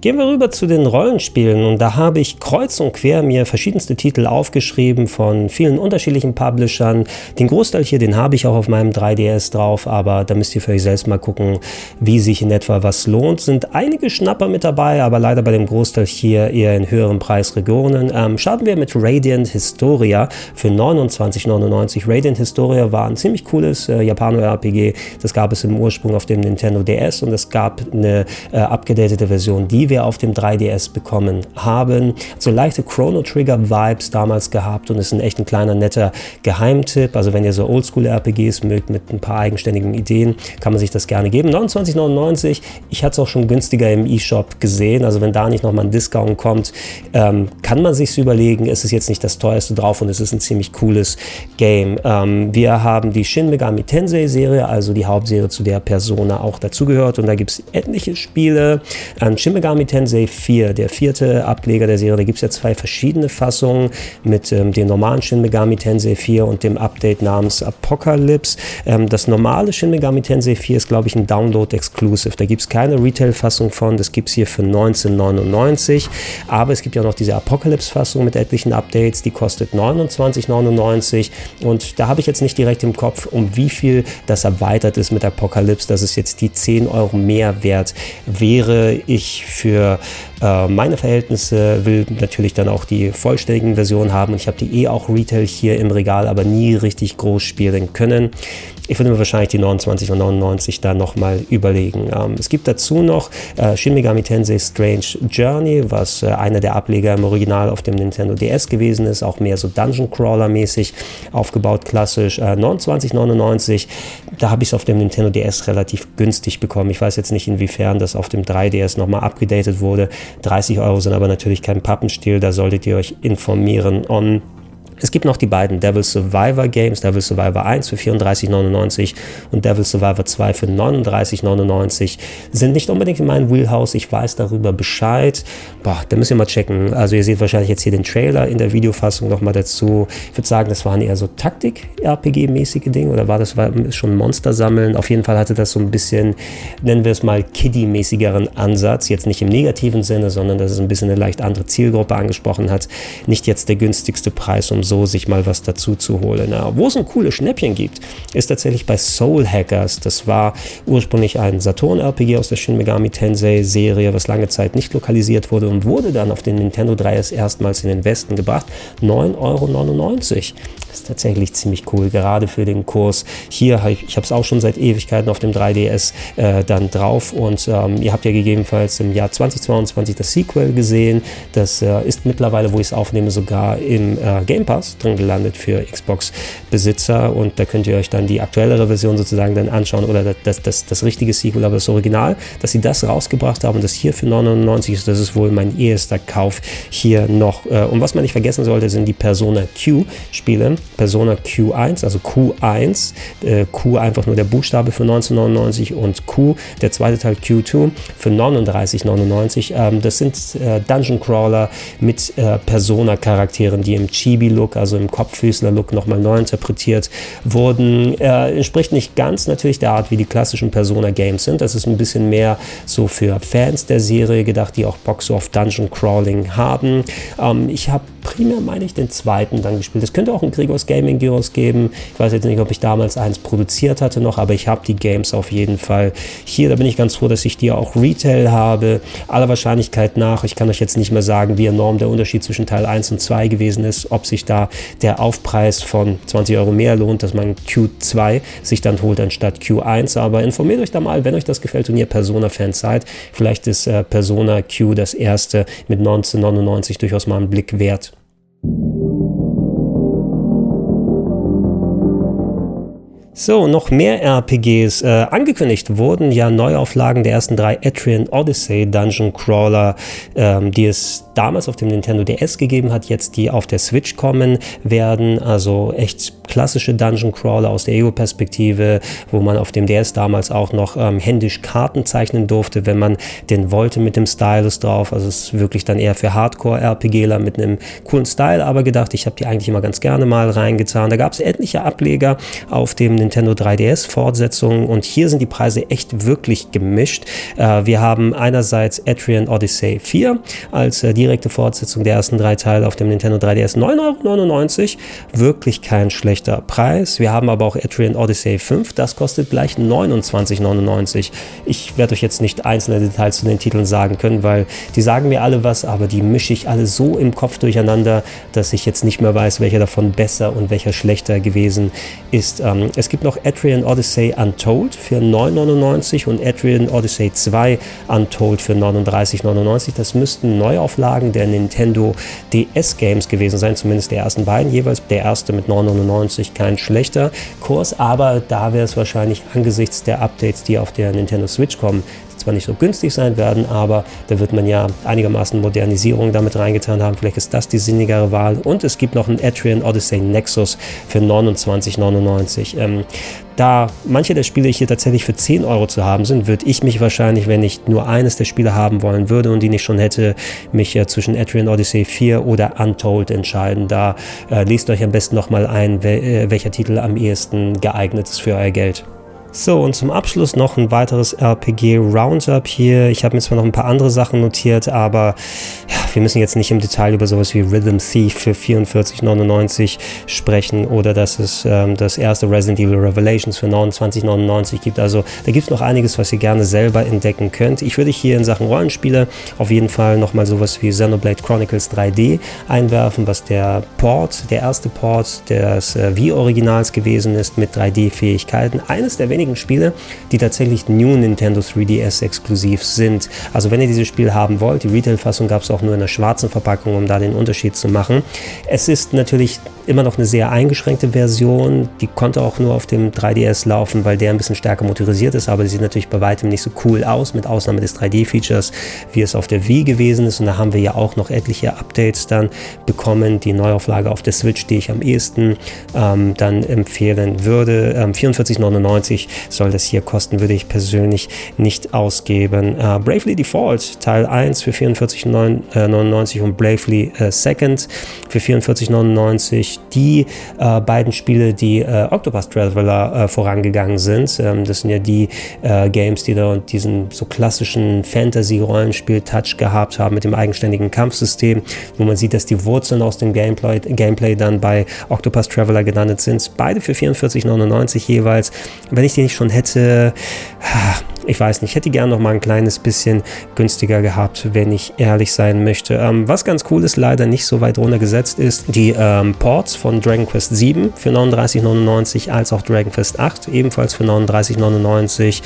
Gehen wir rüber zu den Rollenspielen und da habe ich kreuz und quer mir verschiedenste Titel aufgeschrieben von vielen unterschiedlichen Publishern. Den Großteil hier, den habe ich auch auf meinem 3DS drauf, aber da müsst ihr für euch selbst mal gucken, wie sich in etwa was lohnt. Sind einige Schnapper mit dabei, aber leider bei dem Großteil hier eher in höheren Preisregionen. Ähm, starten wir mit Radiant Historia für 29,99. Radiant Historia war ein ziemlich cooles äh, Japano-RPG. Das gab es im Ursprung auf dem Nintendo DS und es gab eine äh, abgedatete Version, die wir auf dem 3DS bekommen haben. So leichte Chrono Trigger Vibes damals gehabt und ist ein echt ein kleiner netter Geheimtipp. Also wenn ihr so Oldschool RPGs mögt mit ein paar eigenständigen Ideen, kann man sich das gerne geben. 29,99. Ich hatte es auch schon günstiger im eShop gesehen. Also wenn da nicht nochmal ein Discount kommt, ähm, kann man sich überlegen. Es ist jetzt nicht das teuerste drauf und es ist ein ziemlich cooles Game. Ähm, wir haben die Shin Megami Tensei Serie, also die Hauptserie, zu der Persona auch dazugehört. Und da gibt es etliche Spiele. Ähm, Shin Megami Megami Tensei 4, der vierte Ableger der Serie. Da gibt es ja zwei verschiedene Fassungen mit ähm, dem normalen Shin Megami Tensei 4 und dem Update namens Apocalypse. Ähm, das normale Shin Megami Tensei 4 ist, glaube ich, ein Download-Exclusive. Da gibt es keine Retail-Fassung von. Das gibt es hier für 1999. Aber es gibt ja noch diese Apocalypse-Fassung mit etlichen Updates. Die kostet 29,99. Und da habe ich jetzt nicht direkt im Kopf, um wie viel das erweitert ist mit Apocalypse, dass es jetzt die 10 Euro mehr wert wäre. Ich für äh, meine Verhältnisse will natürlich dann auch die vollständigen Versionen haben und ich habe die eh auch Retail hier im Regal, aber nie richtig groß spielen können. Ich würde mir wahrscheinlich die 29 und 99 da nochmal überlegen. Ähm, es gibt dazu noch äh, Shin Megami Tensei Strange Journey, was äh, einer der Ableger im Original auf dem Nintendo DS gewesen ist, auch mehr so Dungeon Crawler mäßig aufgebaut, klassisch. Äh, 29,99, da habe ich es auf dem Nintendo DS relativ günstig bekommen. Ich weiß jetzt nicht, inwiefern das auf dem 3DS nochmal abgedatet wurde. 30 Euro sind aber natürlich kein Pappenstiel, da solltet ihr euch informieren. On es gibt noch die beiden Devil Survivor Games, Devil Survivor 1 für 34,99 und Devil Survivor 2 für 39,99. Sind nicht unbedingt in meinem Wheelhouse, ich weiß darüber Bescheid. Boah, da müsst ihr mal checken. Also ihr seht wahrscheinlich jetzt hier den Trailer in der Videofassung nochmal dazu. Ich würde sagen, das waren eher so Taktik-RPG-mäßige Dinge oder war das schon Monster sammeln? Auf jeden Fall hatte das so ein bisschen, nennen wir es mal, Kiddie-mäßigeren Ansatz. Jetzt nicht im negativen Sinne, sondern dass es ein bisschen eine leicht andere Zielgruppe angesprochen hat. Nicht jetzt der günstigste Preis, um so sich mal was dazu zu holen. Ja, wo es ein cooles Schnäppchen gibt, ist tatsächlich bei Soul Hackers. Das war ursprünglich ein Saturn-RPG aus der Shin Megami Tensei-Serie, was lange Zeit nicht lokalisiert wurde und wurde dann auf den Nintendo 3S erstmals in den Westen gebracht. 9,99 Euro. Das ist tatsächlich ziemlich cool, gerade für den Kurs. Hier, ich habe es auch schon seit Ewigkeiten auf dem 3DS äh, dann drauf und ähm, ihr habt ja gegebenenfalls im Jahr 2022 das Sequel gesehen. Das äh, ist mittlerweile, wo ich es aufnehme, sogar im äh, Game Pass drin gelandet für Xbox-Besitzer und da könnt ihr euch dann die aktuellere Version sozusagen dann anschauen oder das, das, das richtige Sequel, aber das Original, dass sie das rausgebracht haben das hier für 99 ist, das ist wohl mein erster Kauf hier noch. Äh, und was man nicht vergessen sollte, sind die Persona Q-Spiele. Persona Q1, also Q1, äh, Q einfach nur der Buchstabe für 1999 und Q, der zweite Teil Q2 für 39,99. Ähm, das sind äh, Dungeon Crawler mit Persona-Charakteren, die im Chibi-Look Look, also im Kopffüßler-Look nochmal neu interpretiert wurden. Er entspricht nicht ganz natürlich der Art, wie die klassischen Persona-Games sind. Das ist ein bisschen mehr so für Fans der Serie gedacht, die auch so auf Dungeon Crawling haben. Ähm, ich habe primär, meine ich, den zweiten dann gespielt. Es könnte auch ein Gregors Gaming Gyros geben. Ich weiß jetzt nicht, ob ich damals eins produziert hatte noch, aber ich habe die Games auf jeden Fall hier. Da bin ich ganz froh, dass ich die auch Retail habe. Aller Wahrscheinlichkeit nach, ich kann euch jetzt nicht mehr sagen, wie enorm der Unterschied zwischen Teil 1 und 2 gewesen ist, ob sich da der Aufpreis von 20 Euro mehr lohnt, dass man Q2 sich dann holt anstatt Q1. Aber informiert euch da mal, wenn euch das gefällt und ihr Persona-Fans seid. Vielleicht ist äh, Persona Q das erste mit 1999 durchaus mal einen Blick wert. So, noch mehr RPGs. Äh, angekündigt wurden ja Neuauflagen der ersten drei Etrian Odyssey Dungeon Crawler, ähm, die es damals auf dem Nintendo DS gegeben hat, jetzt die auf der Switch kommen werden. Also echt klassische Dungeon Crawler aus der Ego-Perspektive, wo man auf dem DS damals auch noch ähm, händisch Karten zeichnen durfte, wenn man den wollte mit dem Stylus drauf. Also es ist wirklich dann eher für Hardcore-RPGler mit einem coolen Style, aber gedacht, ich habe die eigentlich immer ganz gerne mal reingetan. Da gab es etliche Ableger auf dem Nintendo 3DS-Fortsetzungen und hier sind die Preise echt wirklich gemischt. Äh, wir haben einerseits Etrian Odyssey 4 als äh, direkte Fortsetzung der ersten drei Teile auf dem Nintendo 3DS 9,99 Euro. Wirklich kein schlechter Preis. Wir haben aber auch Etrian Odyssey 5, das kostet gleich 29,99 Ich werde euch jetzt nicht einzelne Details zu den Titeln sagen können, weil die sagen mir alle was, aber die mische ich alle so im Kopf durcheinander, dass ich jetzt nicht mehr weiß, welcher davon besser und welcher schlechter gewesen ist. Ähm, es gibt noch Etrian Odyssey Untold für 9,99 und Etrian Odyssey 2 Untold für 39,99. Das müssten Neuauflagen der Nintendo DS Games gewesen sein, zumindest der ersten beiden jeweils. Der erste mit 9,99 kein schlechter Kurs, aber da wäre es wahrscheinlich angesichts der Updates, die auf der Nintendo Switch kommen, zwar nicht so günstig sein werden, aber da wird man ja einigermaßen Modernisierung damit reingetan haben. Vielleicht ist das die sinnigere Wahl. Und es gibt noch einen Etrian Odyssey Nexus für 29,99. Ähm, da manche der Spiele hier tatsächlich für 10 Euro zu haben sind, würde ich mich wahrscheinlich, wenn ich nur eines der Spiele haben wollen würde und die nicht schon hätte, mich ja zwischen Etrian Odyssey 4 oder Untold entscheiden. Da äh, lest euch am besten nochmal ein, wel äh, welcher Titel am ehesten geeignet ist für euer Geld. So, und zum Abschluss noch ein weiteres RPG Roundup hier. Ich habe mir zwar noch ein paar andere Sachen notiert, aber ja, wir müssen jetzt nicht im Detail über sowas wie Rhythm Thief für 44,99 sprechen oder dass es ähm, das erste Resident Evil Revelations für 29,99 gibt. Also da gibt es noch einiges, was ihr gerne selber entdecken könnt. Ich würde hier in Sachen Rollenspiele auf jeden Fall nochmal sowas wie Xenoblade Chronicles 3D einwerfen, was der Port, der erste Port des äh, Wii-Originals gewesen ist mit 3D-Fähigkeiten. Eines der wenigen wenigen Spiele, die tatsächlich New Nintendo 3DS exklusiv sind. Also wenn ihr dieses Spiel haben wollt, die Retail-Fassung gab es auch nur in der schwarzen Verpackung, um da den Unterschied zu machen. Es ist natürlich immer noch eine sehr eingeschränkte Version. Die konnte auch nur auf dem 3DS laufen, weil der ein bisschen stärker motorisiert ist, aber die sieht natürlich bei weitem nicht so cool aus, mit Ausnahme des 3D-Features, wie es auf der Wii gewesen ist. Und da haben wir ja auch noch etliche Updates dann bekommen. Die Neuauflage auf der Switch, die ich am ehesten ähm, dann empfehlen würde. Ähm, 44,99 soll das hier kosten, würde ich persönlich nicht ausgeben. Äh, Bravely Default Teil 1 für 44,99 äh, und Bravely äh, Second für 44,99 die äh, beiden Spiele, die äh, Octopus Traveler äh, vorangegangen sind. Ähm, das sind ja die äh, Games, die da diesen so klassischen Fantasy-Rollenspiel-Touch gehabt haben mit dem eigenständigen Kampfsystem, wo man sieht, dass die Wurzeln aus dem Gameplay, Gameplay dann bei Octopus Traveler gelandet sind. Beide für 44,99 jeweils. Wenn ich die nicht schon hätte, ich weiß nicht, hätte gern noch mal ein kleines bisschen günstiger gehabt, wenn ich ehrlich sein möchte. Ähm, was ganz cool ist, leider nicht so weit runtergesetzt ist, die ähm, Ports von Dragon Quest 7 für 39,99 als auch Dragon Quest 8 ebenfalls für 39,99.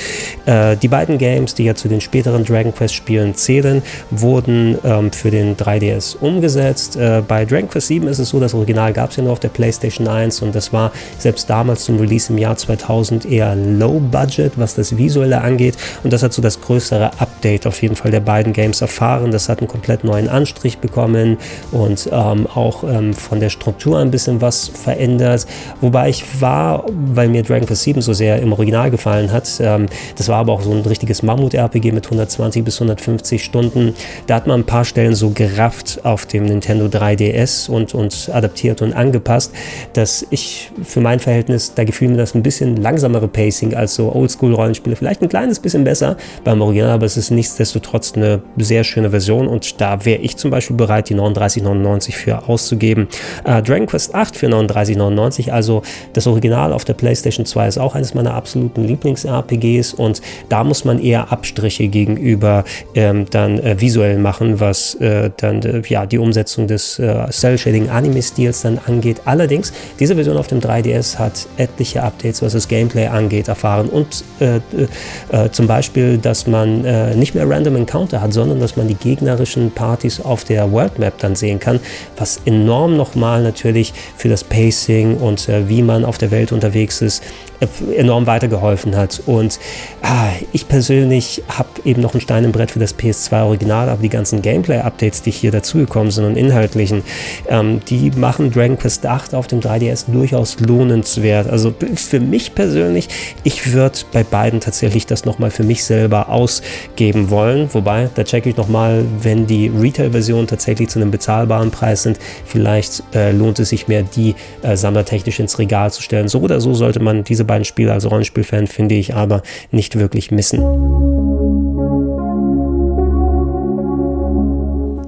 Äh, die beiden Games, die ja zu den späteren Dragon Quest Spielen zählen, wurden ähm, für den 3DS umgesetzt. Äh, bei Dragon Quest 7 ist es so, das Original gab es ja nur auf der PlayStation 1 und das war selbst damals zum Release im Jahr 2000 eher low budget, was das Visuelle angeht angeht. Und das hat so das größere Update auf jeden Fall der beiden Games erfahren. Das hat einen komplett neuen Anstrich bekommen und ähm, auch ähm, von der Struktur ein bisschen was verändert. Wobei ich war, weil mir Dragon Quest 7 so sehr im Original gefallen hat, ähm, das war aber auch so ein richtiges Mammut-RPG mit 120 bis 150 Stunden. Da hat man ein paar Stellen so gerafft auf dem Nintendo 3DS und, und adaptiert und angepasst, dass ich für mein Verhältnis, da gefiel mir das ein bisschen langsamere Pacing als so Oldschool-Rollenspiele, vielleicht ein kleines bisschen besser beim Original, aber es ist nichtsdestotrotz eine sehr schöne Version und da wäre ich zum Beispiel bereit, die 39,99 für auszugeben. Äh, Dragon Quest 8 für 39,99, also das Original auf der PlayStation 2 ist auch eines meiner absoluten Lieblings-RPGs und da muss man eher Abstriche gegenüber ähm, dann äh, visuell machen, was äh, dann äh, ja die Umsetzung des äh, Cell-Shading-Anime-Stils dann angeht. Allerdings, diese Version auf dem 3DS hat etliche Updates, was das Gameplay angeht, erfahren. Und äh, äh, zum Beispiel, dass man nicht mehr Random Encounter hat, sondern dass man die gegnerischen Partys auf der World Map dann sehen kann, was enorm nochmal natürlich für das Pacing und wie man auf der Welt unterwegs ist, enorm weitergeholfen hat. Und ah, ich persönlich habe eben noch ein Stein im Brett für das PS2 Original, aber die ganzen Gameplay-Updates, die hier dazugekommen sind und inhaltlichen, ähm, die machen Dragon Quest 8 auf dem 3DS durchaus lohnenswert. Also für mich persönlich, ich würde bei beiden tatsächlich das nochmal für mich selber ausgeben wollen. Wobei, da checke ich nochmal, wenn die Retail-Versionen tatsächlich zu einem bezahlbaren Preis sind, vielleicht äh, lohnt es sich mehr, die äh, sammlertechnisch ins Regal zu stellen. So oder so sollte man diese beiden Spiele als Rollenspielfan, finde ich, aber nicht wirklich missen.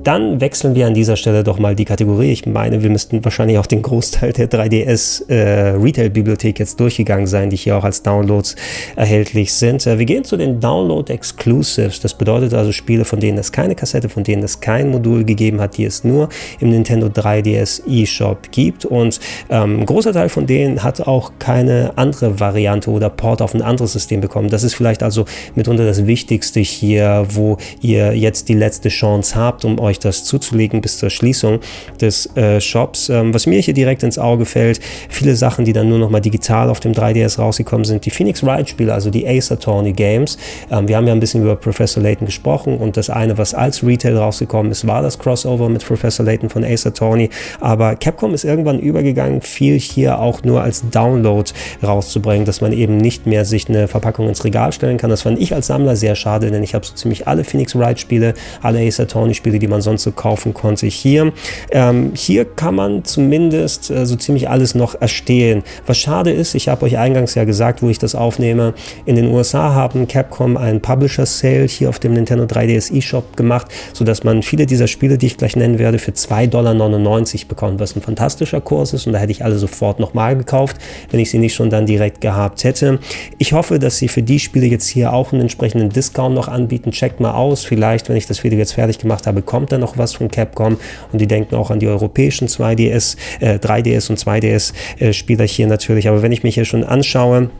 Dann wechseln wir an dieser Stelle doch mal die Kategorie. Ich meine, wir müssten wahrscheinlich auch den Großteil der 3DS äh, Retail-Bibliothek jetzt durchgegangen sein, die hier auch als Downloads erhältlich sind. Äh, wir gehen zu den Download Exclusives. Das bedeutet also Spiele, von denen es keine Kassette, von denen es kein Modul gegeben hat, die es nur im Nintendo 3DS eShop gibt. Und ähm, ein großer Teil von denen hat auch keine andere Variante oder Port auf ein anderes System bekommen. Das ist vielleicht also mitunter das Wichtigste hier, wo ihr jetzt die letzte Chance habt, um euch euch das zuzulegen bis zur Schließung des äh, Shops. Ähm, was mir hier direkt ins Auge fällt, viele Sachen, die dann nur noch mal digital auf dem 3DS rausgekommen sind, die Phoenix Wright Spiele, also die Ace Attorney Games. Ähm, wir haben ja ein bisschen über Professor Layton gesprochen und das eine, was als Retail rausgekommen ist, war das Crossover mit Professor Layton von Ace Attorney. Aber Capcom ist irgendwann übergegangen, viel hier auch nur als Download rauszubringen, dass man eben nicht mehr sich eine Verpackung ins Regal stellen kann. Das fand ich als Sammler sehr schade, denn ich habe so ziemlich alle Phoenix Wright Spiele, alle Ace Attorney Spiele, die man sonst so kaufen konnte. Hier, ähm, hier kann man zumindest äh, so ziemlich alles noch erstehen. Was schade ist, ich habe euch eingangs ja gesagt, wo ich das aufnehme, in den USA haben Capcom einen Publisher Sale hier auf dem Nintendo 3DS eShop gemacht, sodass man viele dieser Spiele, die ich gleich nennen werde, für 2,99 Dollar bekommt, was ein fantastischer Kurs ist und da hätte ich alle sofort nochmal gekauft, wenn ich sie nicht schon dann direkt gehabt hätte. Ich hoffe, dass sie für die Spiele jetzt hier auch einen entsprechenden Discount noch anbieten. Checkt mal aus, vielleicht, wenn ich das Video jetzt fertig gemacht habe, kommt da noch was von Capcom und die denken auch an die europäischen 2DS, äh, 3DS und 2DS äh, hier natürlich. Aber wenn ich mich hier schon anschaue,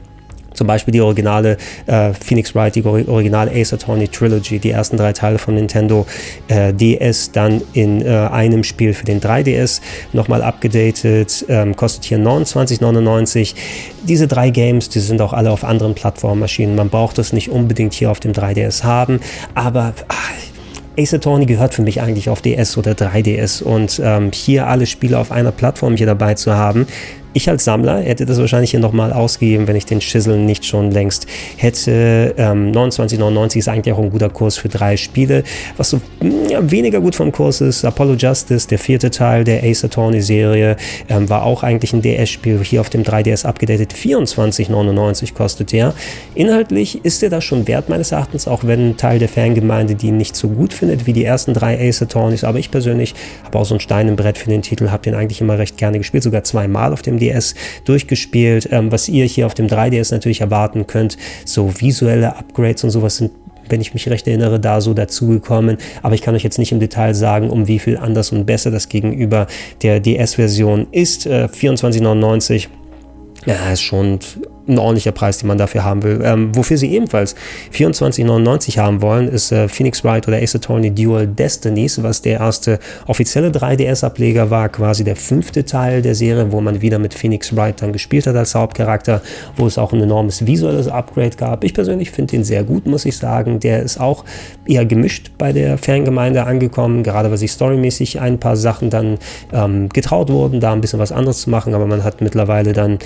zum Beispiel die originale äh, Phoenix Wright, die originale Ace Attorney Trilogy, die ersten drei Teile von Nintendo äh, DS, dann in äh, einem Spiel für den 3DS nochmal abgedatet, ähm, kostet hier 29,99. Diese drei Games, die sind auch alle auf anderen Plattformmaschinen. Man braucht das nicht unbedingt hier auf dem 3DS haben, aber ach, Ace Attorney gehört für mich eigentlich auf DS oder 3DS und ähm, hier alle Spiele auf einer Plattform hier dabei zu haben, ich als Sammler hätte das wahrscheinlich hier nochmal ausgegeben, wenn ich den Schissel nicht schon längst hätte. Ähm, 29,99 ist eigentlich auch ein guter Kurs für drei Spiele. Was so hm, ja, weniger gut vom Kurs ist, Apollo Justice, der vierte Teil der Ace Attorney Serie, ähm, war auch eigentlich ein DS-Spiel, hier auf dem 3DS abgedatet. 24,99 kostet der. Inhaltlich ist der das schon wert, meines Erachtens, auch wenn ein Teil der Fangemeinde die nicht so gut findet wie die ersten drei Ace Attorneys. Aber ich persönlich habe auch so ein Stein im Brett für den Titel, habe den eigentlich immer recht gerne gespielt, sogar zweimal auf dem DS 3DS durchgespielt. Ähm, was ihr hier auf dem 3DS natürlich erwarten könnt, so visuelle Upgrades und sowas sind wenn ich mich recht erinnere, da so dazugekommen. Aber ich kann euch jetzt nicht im Detail sagen, um wie viel anders und besser das gegenüber der DS-Version ist. Äh, 24,99 ja, ist schon ein ordentlicher Preis, den man dafür haben will. Ähm, wofür sie ebenfalls 24,99 haben wollen, ist äh, Phoenix Wright oder Ace Attorney Dual Destinies, was der erste offizielle 3DS-Ableger war, quasi der fünfte Teil der Serie, wo man wieder mit Phoenix Wright dann gespielt hat als Hauptcharakter, wo es auch ein enormes visuelles Upgrade gab. Ich persönlich finde den sehr gut, muss ich sagen. Der ist auch eher gemischt bei der Fangemeinde angekommen, gerade weil sich storymäßig ein paar Sachen dann ähm, getraut wurden, da ein bisschen was anderes zu machen, aber man hat mittlerweile dann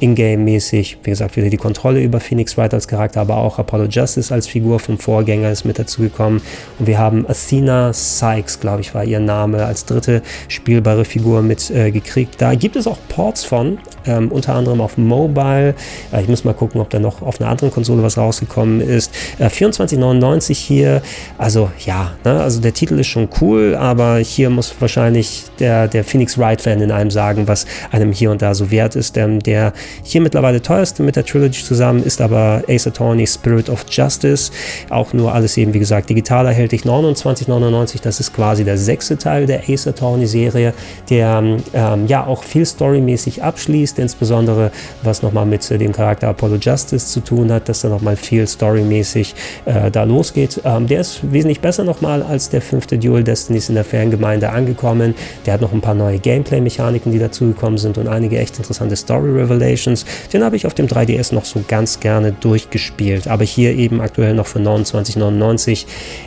Ingame-mäßig, wie gesagt, wieder die Kontrolle über Phoenix Wright als Charakter, aber auch Apollo Justice als Figur vom Vorgänger ist mit dazugekommen. Und wir haben Athena Sykes, glaube ich, war ihr Name, als dritte spielbare Figur mit äh, gekriegt. Da gibt es auch Ports von, ähm, unter anderem auf Mobile. Äh, ich muss mal gucken, ob da noch auf einer anderen Konsole was rausgekommen ist. Äh, 24,99 hier. Also ja, ne? also der Titel ist schon cool, aber hier muss wahrscheinlich der, der Phoenix Wright-Fan in einem sagen, was einem hier und da so wert ist. Ähm, der hier mittlerweile teuerste mit der Trilogy zusammen ist aber Ace Attorney Spirit of Justice. Auch nur alles eben, wie gesagt, digital erhältlich 29,99. Das ist quasi der sechste Teil der Ace Attorney Serie, der ähm, ja auch viel storymäßig abschließt, insbesondere was nochmal mit äh, dem Charakter Apollo Justice zu tun hat, dass da nochmal viel storymäßig äh, da losgeht. Ähm, der ist wesentlich besser nochmal als der fünfte Dual Destinies in der Fangemeinde angekommen. Der hat noch ein paar neue Gameplay-Mechaniken, die dazugekommen sind und einige echt interessante Story-Revelations Revelations. Den habe ich auf dem 3DS noch so ganz gerne durchgespielt. Aber hier eben aktuell noch für 29,99.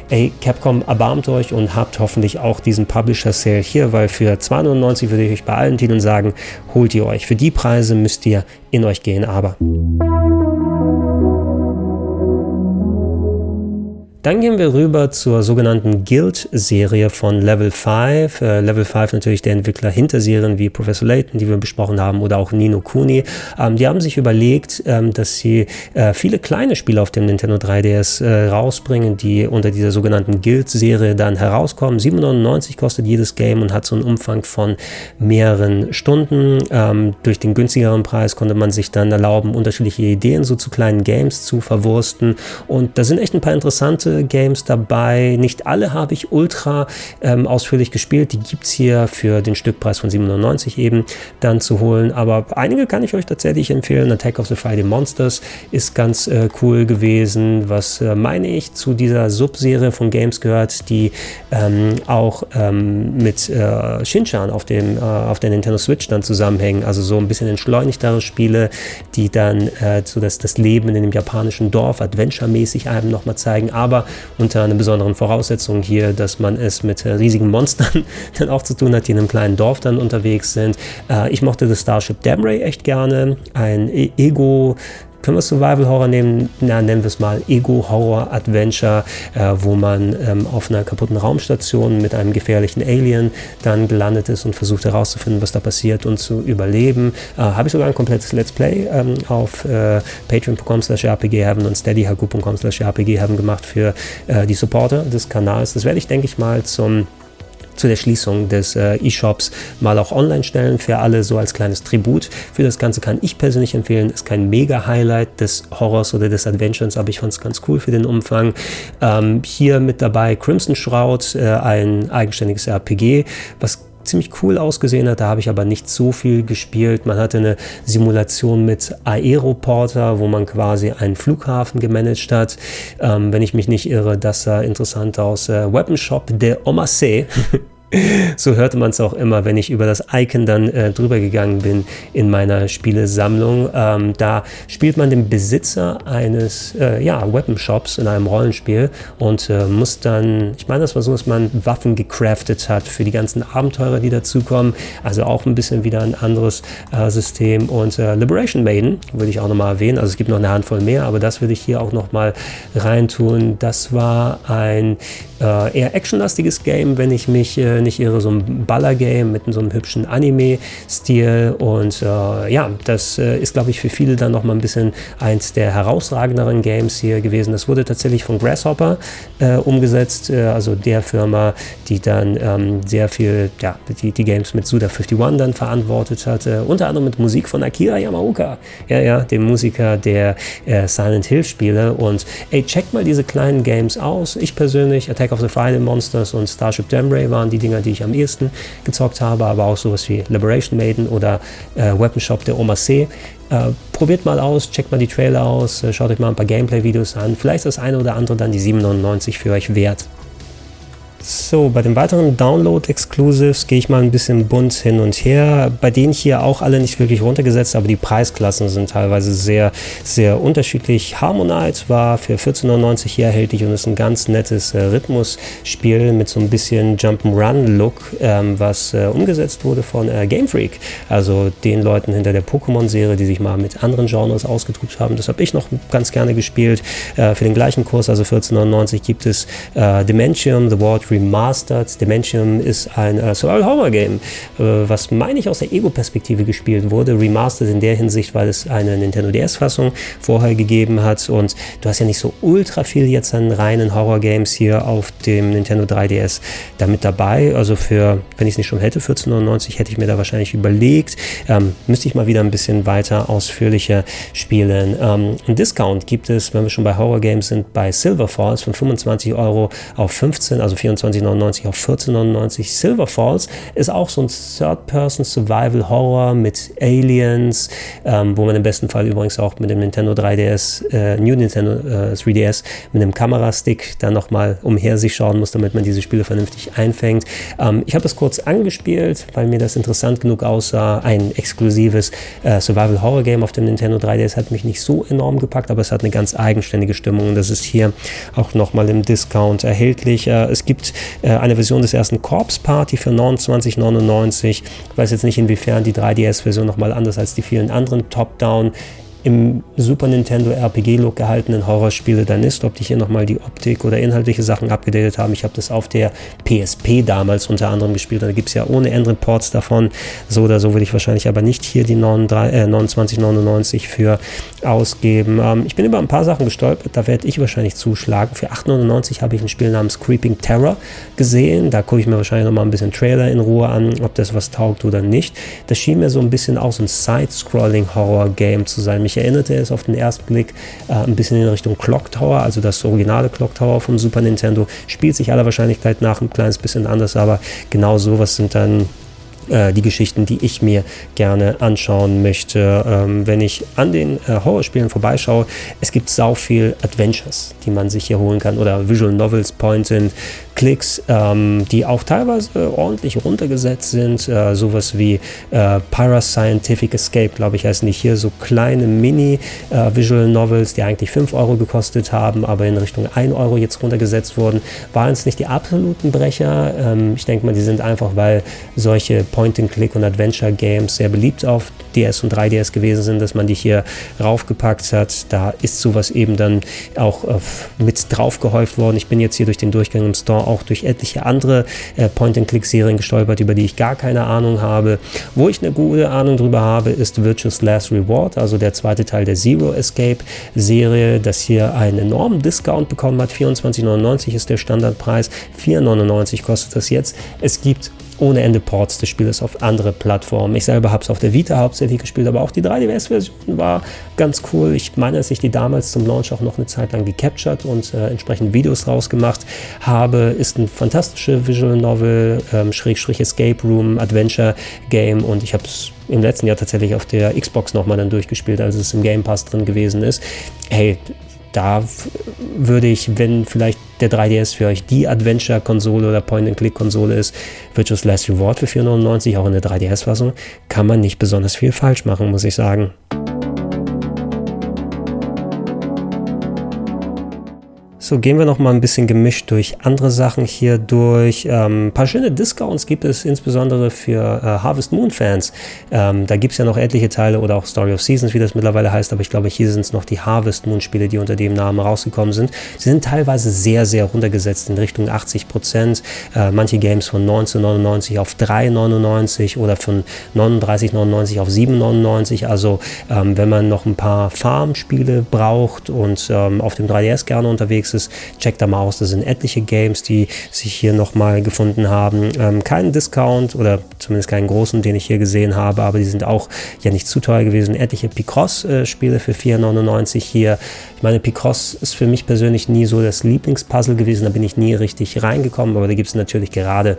Ey, Capcom erbarmt euch und habt hoffentlich auch diesen Publisher Sale hier, weil für 2,99 würde ich euch bei allen Titeln sagen, holt ihr euch. Für die Preise müsst ihr in euch gehen, aber. Dann gehen wir rüber zur sogenannten Guild-Serie von Level 5. Äh, Level 5 natürlich der Entwickler hinter Serien wie Professor Layton, die wir besprochen haben, oder auch Nino Kuni. Ähm, die haben sich überlegt, ähm, dass sie äh, viele kleine Spiele auf dem Nintendo 3DS äh, rausbringen, die unter dieser sogenannten Guild-Serie dann herauskommen. 7,99 kostet jedes Game und hat so einen Umfang von mehreren Stunden. Ähm, durch den günstigeren Preis konnte man sich dann erlauben, unterschiedliche Ideen so zu kleinen Games zu verwursten. Und da sind echt ein paar interessante Games dabei. Nicht alle habe ich ultra ähm, ausführlich gespielt. Die gibt es hier für den Stückpreis von 97 eben dann zu holen. Aber einige kann ich euch tatsächlich empfehlen. Attack of the Friday Monsters ist ganz äh, cool gewesen. Was äh, meine ich zu dieser Subserie von Games gehört, die ähm, auch ähm, mit äh, Shinchan auf, dem, äh, auf der Nintendo Switch dann zusammenhängen. Also so ein bisschen entschleunigtere Spiele, die dann äh, so das, das Leben in dem japanischen Dorf adventure-mäßig einem nochmal zeigen. Aber unter einer besonderen Voraussetzung hier, dass man es mit äh, riesigen Monstern dann auch zu tun hat, die in einem kleinen Dorf dann unterwegs sind. Äh, ich mochte das Starship Damray echt gerne, ein Ego können wir Survival Horror nehmen? Na, nennen wir es mal Ego Horror Adventure, äh, wo man ähm, auf einer kaputten Raumstation mit einem gefährlichen Alien dann gelandet ist und versucht herauszufinden, was da passiert und zu überleben. Äh, Habe ich sogar ein komplettes Let's Play ähm, auf äh, patreon.com slash rpgheaven und steadyhaku.com slash rpgheaven gemacht für äh, die Supporter des Kanals. Das werde ich, denke ich mal, zum zu der Schließung des äh, E-Shops mal auch online stellen für alle so als kleines Tribut. Für das Ganze kann ich persönlich empfehlen, ist kein Mega-Highlight des Horrors oder des Adventures, aber ich fand es ganz cool für den Umfang. Ähm, hier mit dabei Crimson Shroud, äh, ein eigenständiges RPG, was ziemlich cool ausgesehen hat. Da habe ich aber nicht so viel gespielt. Man hatte eine Simulation mit Aeroporter, wo man quasi einen Flughafen gemanagt hat. Ähm, wenn ich mich nicht irre, das sah interessant aus. Äh, Weapon Shop de Omasé. so hörte man es auch immer, wenn ich über das Icon dann äh, drüber gegangen bin in meiner Spielesammlung. Ähm, da spielt man den Besitzer eines äh, ja, Weapon Shops in einem Rollenspiel und äh, muss dann, ich meine, das war so, dass man Waffen gecraftet hat für die ganzen Abenteurer, die dazukommen. Also auch ein bisschen wieder ein anderes äh, System. Und äh, Liberation Maiden würde ich auch nochmal erwähnen. Also es gibt noch eine Handvoll mehr, aber das würde ich hier auch nochmal reintun. Das war ein äh, eher actionlastiges Game, wenn ich mich äh, nicht irre, so ein Baller-Game mit so einem hübschen Anime-Stil und äh, ja, das äh, ist glaube ich für viele dann nochmal ein bisschen eins der herausragenderen Games hier gewesen. Das wurde tatsächlich von Grasshopper äh, umgesetzt, äh, also der Firma, die dann ähm, sehr viel, ja, die, die Games mit Suda 51 dann verantwortet hat, unter anderem mit Musik von Akira Yamaoka, ja, ja, dem Musiker der Silent Hill Spiele und ey, checkt mal diese kleinen Games aus. Ich persönlich, Attack of the Friday Monsters und Starship Damray waren die Dinger, die ich am ehesten gezockt habe, aber auch sowas wie Liberation Maiden oder äh, Weapon Shop der Oma C. Äh, probiert mal aus, checkt mal die Trailer aus, äh, schaut euch mal ein paar Gameplay-Videos an. Vielleicht ist das eine oder andere dann die 7,99 für euch wert. So, bei den weiteren Download-Exclusives gehe ich mal ein bisschen bunt hin und her. Bei denen hier auch alle nicht wirklich runtergesetzt, aber die Preisklassen sind teilweise sehr, sehr unterschiedlich. Harmonite war für 14,99 hier erhältlich und ist ein ganz nettes äh, Rhythmusspiel mit so ein bisschen Jump'n'Run-Look, ähm, was äh, umgesetzt wurde von äh, Game Freak, also den Leuten hinter der Pokémon-Serie, die sich mal mit anderen Genres ausgedrückt haben. Das habe ich noch ganz gerne gespielt. Äh, für den gleichen Kurs, also 14,99, gibt es äh, Dimension, The World Remastered. Dimension ist ein äh, Survival-Horror-Game, äh, was, meine ich, aus der Ego-Perspektive gespielt wurde. Remastered in der Hinsicht, weil es eine Nintendo DS-Fassung vorher gegeben hat und du hast ja nicht so ultra viel jetzt an reinen Horror-Games hier auf dem Nintendo 3DS damit dabei. Also für, wenn ich es nicht schon hätte, 14,99 hätte ich mir da wahrscheinlich überlegt. Ähm, müsste ich mal wieder ein bisschen weiter ausführlicher spielen. Ähm, ein Discount gibt es, wenn wir schon bei Horror-Games sind, bei Silver Falls von 25 Euro auf 15, also 24 24,99 auf 14,99. Silver Falls ist auch so ein Third-Person-Survival-Horror mit Aliens, ähm, wo man im besten Fall übrigens auch mit dem Nintendo 3DS, äh, New Nintendo äh, 3DS, mit einem Kamerastick dann nochmal umher sich schauen muss, damit man diese Spiele vernünftig einfängt. Ähm, ich habe das kurz angespielt, weil mir das interessant genug aussah. Ein exklusives äh, Survival-Horror-Game auf dem Nintendo 3DS hat mich nicht so enorm gepackt, aber es hat eine ganz eigenständige Stimmung und das ist hier auch nochmal im Discount erhältlich. Äh, es gibt äh, eine Version des ersten Corps Party für 29,99. Ich weiß jetzt nicht, inwiefern die 3DS-Version nochmal anders als die vielen anderen Top-Down im Super Nintendo RPG-Look gehaltenen Horrorspiele dann ist, ob die hier nochmal die Optik oder inhaltliche Sachen abgedatet haben. Ich habe das auf der PSP damals unter anderem gespielt. Da gibt es ja ohne Ende Ports davon. So oder so würde ich wahrscheinlich aber nicht hier die 29,99 äh, für ausgeben. Ähm, ich bin über ein paar Sachen gestolpert. Da werde ich wahrscheinlich zuschlagen. Für 8,99 habe ich ein Spiel namens Creeping Terror gesehen. Da gucke ich mir wahrscheinlich nochmal ein bisschen Trailer in Ruhe an, ob das was taugt oder nicht. Das schien mir so ein bisschen auch so ein Side-Scrolling-Horror-Game zu sein. Mich erinnerte es auf den ersten Blick äh, ein bisschen in Richtung Clock Tower, also das originale Clock Tower vom Super Nintendo. Spielt sich aller Wahrscheinlichkeit nach ein kleines bisschen anders, aber genau sowas sind dann äh, die Geschichten, die ich mir gerne anschauen möchte. Ähm, wenn ich an den äh, Horrorspielen vorbeischaue, es gibt sau viel Adventures, die man sich hier holen kann oder Visual Novels, Point and Klicks, ähm, die auch teilweise ordentlich runtergesetzt sind. Äh, sowas wie äh, Parascientific Escape, glaube ich, heißen die hier. So kleine Mini-Visual äh, Novels, die eigentlich 5 Euro gekostet haben, aber in Richtung 1 Euro jetzt runtergesetzt wurden. Waren es nicht die absoluten Brecher? Ähm, ich denke mal, die sind einfach, weil solche Point-and-Click und Adventure-Games sehr beliebt auf DS und 3DS gewesen sind, dass man die hier raufgepackt hat. Da ist sowas eben dann auch äh, mit drauf gehäuft worden. Ich bin jetzt hier durch den Durchgang im Store auch durch etliche andere äh, Point-and-Click-Serien gestolpert, über die ich gar keine Ahnung habe. Wo ich eine gute Ahnung drüber habe, ist Virtuous Last Reward, also der zweite Teil der Zero Escape-Serie, das hier einen enormen Discount bekommen hat. 24,99 ist der Standardpreis, 4,99 kostet das jetzt. Es gibt ohne Ende Ports des Spieles auf andere Plattformen. Ich selber habe es auf der Vita hauptsächlich gespielt, aber auch die 3DS-Version war ganz cool. Ich meine, dass ich die damals zum Launch auch noch eine Zeit lang gecaptured und äh, entsprechend Videos rausgemacht habe. Ist ein fantastische Visual Novel, ähm, Schrägstrich Escape Room, Adventure Game und ich habe es im letzten Jahr tatsächlich auf der Xbox nochmal dann durchgespielt, als es im Game Pass drin gewesen ist. Hey, da würde ich, wenn vielleicht der 3DS für euch die Adventure-Konsole oder Point-and-Click-Konsole ist, Virtuous Last Reward für 4,99, auch in der 3DS-Fassung, kann man nicht besonders viel falsch machen, muss ich sagen. So, gehen wir noch mal ein bisschen gemischt durch andere Sachen hier durch. Ähm, ein paar schöne Discounts gibt es insbesondere für äh, Harvest Moon Fans. Ähm, da gibt es ja noch etliche Teile oder auch Story of Seasons, wie das mittlerweile heißt, aber ich glaube, hier sind es noch die Harvest Moon Spiele, die unter dem Namen rausgekommen sind. Sie sind teilweise sehr, sehr runtergesetzt in Richtung 80 Prozent. Äh, manche Games von 1999 auf 3,99 oder von 39,99 auf 7,99. Also, ähm, wenn man noch ein paar Farm-Spiele braucht und ähm, auf dem 3DS gerne unterwegs ist, ist, checkt da mal aus. Das sind etliche Games, die sich hier nochmal gefunden haben. Ähm, keinen Discount oder zumindest keinen großen, den ich hier gesehen habe, aber die sind auch ja nicht zu teuer gewesen. Etliche Picross-Spiele für 4,99 hier. Ich meine, Picross ist für mich persönlich nie so das Lieblingspuzzle gewesen, da bin ich nie richtig reingekommen, aber da gibt es natürlich gerade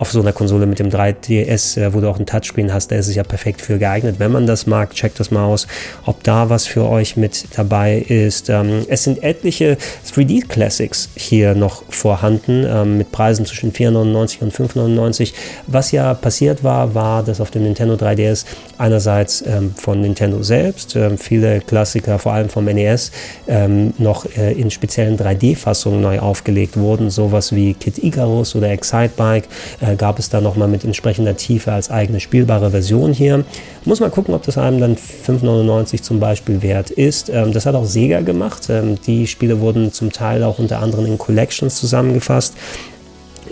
auf so einer Konsole mit dem 3DS, äh, wo du auch ein Touchscreen hast, da ist es ja perfekt für geeignet. Wenn man das mag, checkt das mal aus, ob da was für euch mit dabei ist. Ähm, es sind etliche 3D Classics hier noch vorhanden, ähm, mit Preisen zwischen 4,99 und 5,99. Was ja passiert war, war, dass auf dem Nintendo 3DS einerseits ähm, von Nintendo selbst viele Klassiker, vor allem vom NES, noch äh, in speziellen 3D-Fassungen neu aufgelegt wurden, sowas wie Kid Icarus oder Excitebike. Äh, gab es da nochmal mit entsprechender Tiefe als eigene spielbare Version hier. Muss man gucken, ob das einem dann 5,99 zum Beispiel wert ist. Ähm, das hat auch Sega gemacht. Ähm, die Spiele wurden zum Teil auch unter anderem in Collections zusammengefasst.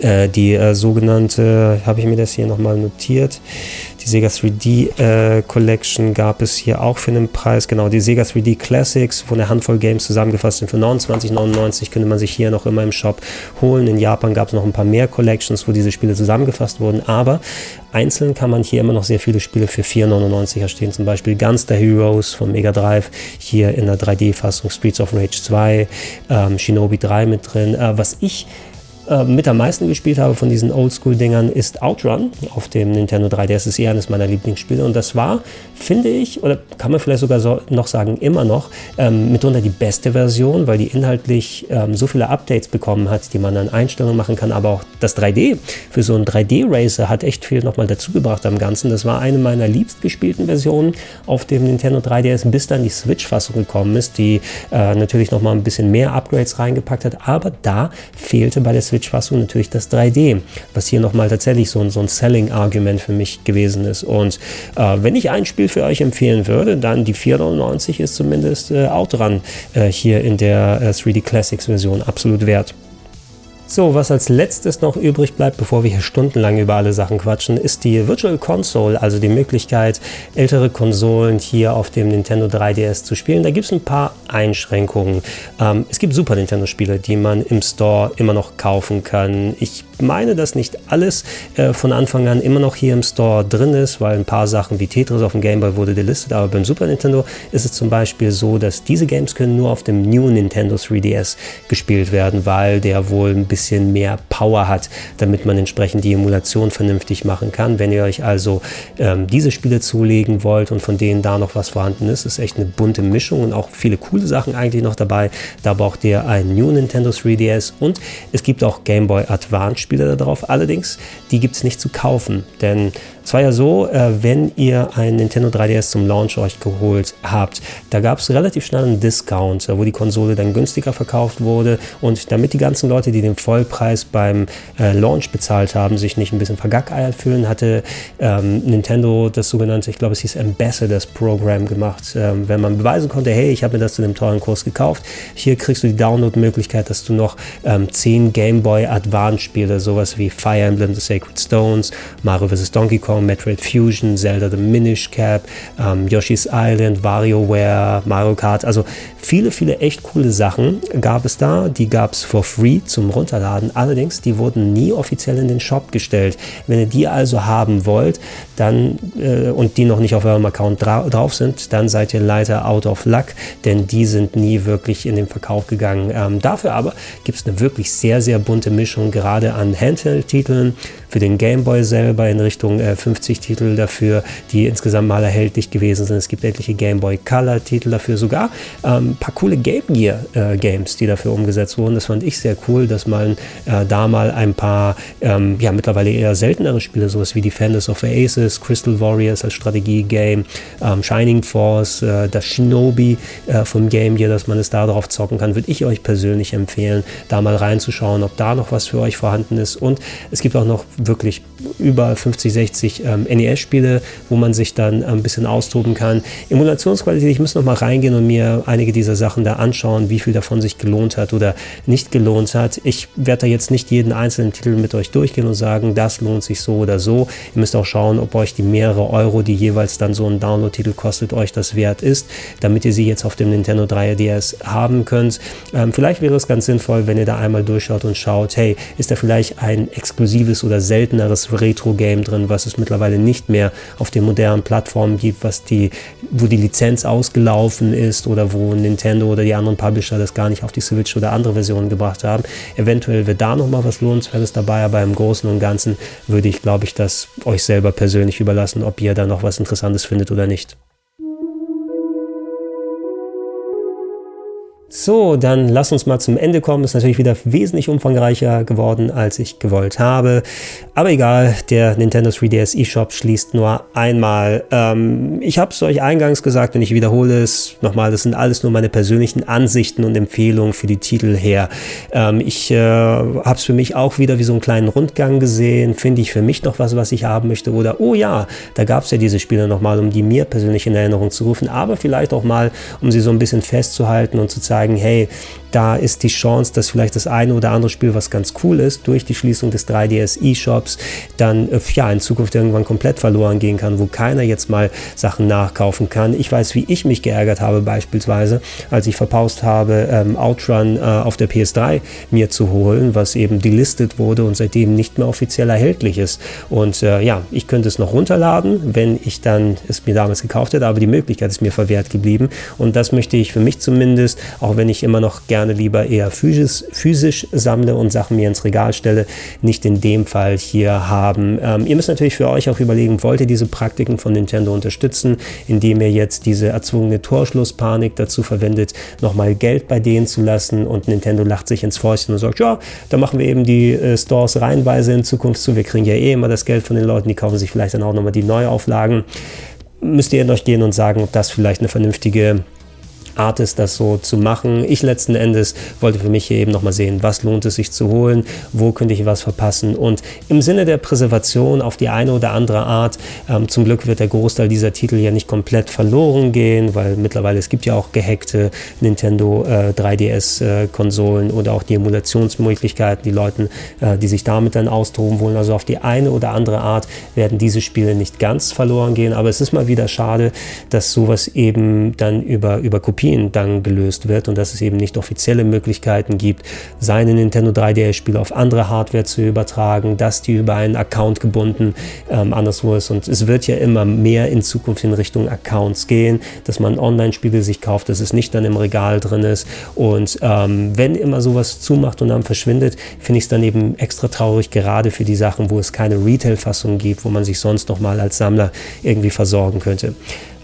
Äh, die äh, sogenannte, habe ich mir das hier nochmal notiert, die Sega 3D äh, Collection gab es hier auch für einen Preis. Genau, die Sega 3D Classics von der Handvoll Games zusammengefasst sind für 29,99 könnte man sich hier noch immer im Shop holen. In Japan gab es noch ein paar mehr Collections, wo diese Spiele zusammengefasst wurden, aber einzeln kann man hier immer noch sehr viele Spiele für 4,99 erstehen. Zum Beispiel Gunster Heroes von Mega Drive, hier in der 3D-Fassung Streets of Rage 2, ähm, Shinobi 3 mit drin. Äh, was ich äh, mit am meisten gespielt habe von diesen Oldschool-Dingern ist Outrun auf dem Nintendo 3DS. Das ist eher eines meiner Lieblingsspiele und das war, finde ich, oder kann man vielleicht sogar so, noch sagen, immer noch ähm, mitunter die beste Version, weil die inhaltlich ähm, so viele Updates bekommen hat, die man an Einstellungen machen kann, aber auch das 3D für so einen 3D-Racer hat echt viel nochmal dazugebracht am Ganzen. Das war eine meiner liebst gespielten Versionen auf dem Nintendo 3DS, bis dann die Switch-Fassung gekommen ist, die äh, natürlich nochmal ein bisschen mehr Upgrades reingepackt hat, aber da fehlte bei der Switch Switch-Fassung natürlich das 3D, was hier nochmal tatsächlich so, so ein Selling-Argument für mich gewesen ist. Und äh, wenn ich ein Spiel für euch empfehlen würde, dann die 4,99 ist zumindest äh, auch dran äh, hier in der äh, 3D Classics-Version absolut wert. So, was als letztes noch übrig bleibt, bevor wir hier stundenlang über alle Sachen quatschen, ist die Virtual Console, also die Möglichkeit, ältere Konsolen hier auf dem Nintendo 3DS zu spielen. Da gibt es ein paar Einschränkungen. Ähm, es gibt Super Nintendo-Spiele, die man im Store immer noch kaufen kann. Ich meine, dass nicht alles äh, von Anfang an immer noch hier im Store drin ist, weil ein paar Sachen wie Tetris auf dem Game Boy wurde delistet, aber beim Super Nintendo ist es zum Beispiel so, dass diese Games können nur auf dem New Nintendo 3DS gespielt werden, weil der wohl ein bisschen mehr Power hat, damit man entsprechend die Emulation vernünftig machen kann. Wenn ihr euch also ähm, diese Spiele zulegen wollt und von denen da noch was vorhanden ist, ist echt eine bunte Mischung und auch viele coole Sachen eigentlich noch dabei. Da braucht ihr ein New Nintendo 3DS und es gibt auch Game Boy Advance Spiele darauf. Allerdings, die gibt es nicht zu kaufen, denn es war ja so, äh, wenn ihr ein Nintendo 3DS zum Launch euch geholt habt, da gab es relativ schnell einen Discount, äh, wo die Konsole dann günstiger verkauft wurde und damit die ganzen Leute, die den Vollpreis beim äh, Launch bezahlt haben, sich nicht ein bisschen vergackeiert fühlen, hatte ähm, Nintendo das sogenannte, ich glaube es hieß Ambassadors Program gemacht. Ähm, wenn man beweisen konnte, hey, ich habe mir das zu einem teuren Kurs gekauft, hier kriegst du die Download-Möglichkeit, dass du noch ähm, 10 Game Boy Advance Spiele, sowas wie Fire Emblem The Sacred Stones, Mario vs. Donkey Kong, Metroid Fusion, Zelda The Minish Cap, ähm, Yoshi's Island, WarioWare, Mario Kart. Also viele, viele echt coole Sachen gab es da. Die gab es for free zum Runterladen. Allerdings, die wurden nie offiziell in den Shop gestellt. Wenn ihr die also haben wollt, dann äh, und die noch nicht auf eurem Account dra drauf sind, dann seid ihr leider out of luck, denn die sind nie wirklich in den Verkauf gegangen. Ähm, dafür aber gibt es eine wirklich sehr, sehr bunte Mischung, gerade an Handheld-Titeln für den Game Boy selber in Richtung äh, 50 Titel dafür, die insgesamt mal erhältlich gewesen sind. Es gibt etliche Game Boy Color Titel dafür, sogar ein ähm, paar coole Game Gear äh, Games, die dafür umgesetzt wurden. Das fand ich sehr cool, dass man äh, da mal ein paar, ähm, ja, mittlerweile eher seltenere Spiele, sowas wie Defenders of Aces, Crystal Warriors als Strategie-Game, ähm, Shining Force, äh, das Shinobi äh, vom Game Gear, dass man es da drauf zocken kann, würde ich euch persönlich empfehlen, da mal reinzuschauen, ob da noch was für euch vorhanden ist. Und es gibt auch noch wirklich über 50, 60 ähm, NES-Spiele, wo man sich dann ein bisschen austoben kann. Emulationsqualität, ich muss noch mal reingehen und mir einige dieser Sachen da anschauen, wie viel davon sich gelohnt hat oder nicht gelohnt hat. Ich werde da jetzt nicht jeden einzelnen Titel mit euch durchgehen und sagen, das lohnt sich so oder so. Ihr müsst auch schauen, ob ich die mehrere Euro, die jeweils dann so ein Download-Titel kostet, euch das wert ist, damit ihr sie jetzt auf dem Nintendo 3DS haben könnt. Ähm, vielleicht wäre es ganz sinnvoll, wenn ihr da einmal durchschaut und schaut, hey, ist da vielleicht ein exklusives oder selteneres Retro-Game drin, was es mittlerweile nicht mehr auf den modernen Plattformen gibt, was die, wo die Lizenz ausgelaufen ist oder wo Nintendo oder die anderen Publisher das gar nicht auf die Switch oder andere Versionen gebracht haben. Eventuell wird da nochmal was lohnenswertes dabei, aber im Großen und Ganzen würde ich, glaube ich, das euch selber persönlich überlassen, ob ihr da noch was Interessantes findet oder nicht. So, dann lass uns mal zum Ende kommen. Ist natürlich wieder wesentlich umfangreicher geworden, als ich gewollt habe. Aber egal, der Nintendo 3DS eShop schließt nur einmal. Ähm, ich habe es euch eingangs gesagt und ich wiederhole es nochmal. Das sind alles nur meine persönlichen Ansichten und Empfehlungen für die Titel her. Ähm, ich äh, habe es für mich auch wieder wie so einen kleinen Rundgang gesehen. Finde ich für mich noch was, was ich haben möchte? Oder, oh ja, da gab es ja diese Spiele nochmal, um die mir persönlich in Erinnerung zu rufen. Aber vielleicht auch mal, um sie so ein bisschen festzuhalten und zu zeigen, sagen, hey, da ist die Chance, dass vielleicht das eine oder andere Spiel, was ganz cool ist, durch die Schließung des 3DS eShops dann äh, ja in Zukunft irgendwann komplett verloren gehen kann, wo keiner jetzt mal Sachen nachkaufen kann. Ich weiß, wie ich mich geärgert habe, beispielsweise, als ich verpaust habe, ähm, Outrun äh, auf der PS3 mir zu holen, was eben delistet wurde und seitdem nicht mehr offiziell erhältlich ist. Und äh, ja, ich könnte es noch runterladen, wenn ich dann es mir damals gekauft hätte, aber die Möglichkeit ist mir verwehrt geblieben. Und das möchte ich für mich zumindest, auch wenn ich immer noch gerne gerne lieber eher physisch, physisch sammle und Sachen mir ins Regal stelle, nicht in dem Fall hier haben. Ähm, ihr müsst natürlich für euch auch überlegen, wollt ihr diese Praktiken von Nintendo unterstützen, indem ihr jetzt diese erzwungene Torschlusspanik dazu verwendet, nochmal Geld bei denen zu lassen und Nintendo lacht sich ins Fäustchen und sagt, ja, da machen wir eben die äh, Stores reihenweise in Zukunft zu, wir kriegen ja eh immer das Geld von den Leuten, die kaufen sich vielleicht dann auch nochmal die Neuauflagen. Müsst ihr in euch gehen und sagen, ob das vielleicht eine vernünftige Art ist, das so zu machen. Ich letzten Endes wollte für mich hier eben nochmal sehen, was lohnt es sich zu holen, wo könnte ich was verpassen. Und im Sinne der Präservation auf die eine oder andere Art, ähm, zum Glück wird der Großteil dieser Titel ja nicht komplett verloren gehen, weil mittlerweile es gibt ja auch gehackte Nintendo äh, 3DS-Konsolen äh, oder auch die Emulationsmöglichkeiten, die Leuten, äh, die sich damit dann austoben wollen. Also auf die eine oder andere Art werden diese Spiele nicht ganz verloren gehen, aber es ist mal wieder schade, dass sowas eben dann über, über Kopien Kopien dann gelöst wird und dass es eben nicht offizielle Möglichkeiten gibt, seine Nintendo 3DS-Spiele auf andere Hardware zu übertragen, dass die über einen Account gebunden ähm, anderswo ist. Und es wird ja immer mehr in Zukunft in Richtung Accounts gehen, dass man Online-Spiele sich kauft, dass es nicht dann im Regal drin ist. Und ähm, wenn immer sowas zumacht und dann verschwindet, finde ich es dann eben extra traurig, gerade für die Sachen, wo es keine Retail-Fassung gibt, wo man sich sonst noch mal als Sammler irgendwie versorgen könnte.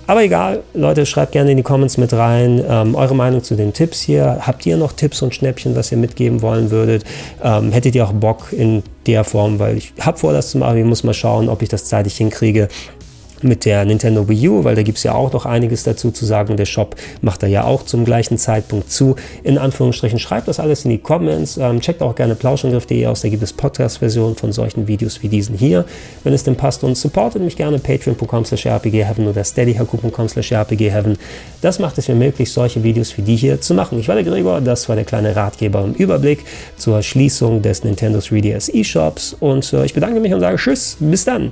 Aber egal, Leute, schreibt gerne in die Comments mit rein ähm, eure Meinung zu den Tipps hier. Habt ihr noch Tipps und Schnäppchen, was ihr mitgeben wollen würdet? Ähm, hättet ihr auch Bock in der Form, weil ich habe vor, das zu machen. Ich muss mal schauen, ob ich das zeitig hinkriege mit der Nintendo Wii U, weil da gibt es ja auch noch einiges dazu zu sagen. Der Shop macht da ja auch zum gleichen Zeitpunkt zu. In Anführungsstrichen, schreibt das alles in die Comments. Ähm, checkt auch gerne plauschangriff.de aus, da gibt es Podcast-Versionen von solchen Videos wie diesen hier, wenn es denn passt. Und supportet mich gerne patreon.com slash rpgheaven oder steadyhaku.com slash rpgheaven. Das macht es mir möglich, solche Videos wie die hier zu machen. Ich war der Gregor, das war der kleine Ratgeber im Überblick zur Schließung des Nintendo 3DS eShops und äh, ich bedanke mich und sage Tschüss, bis dann.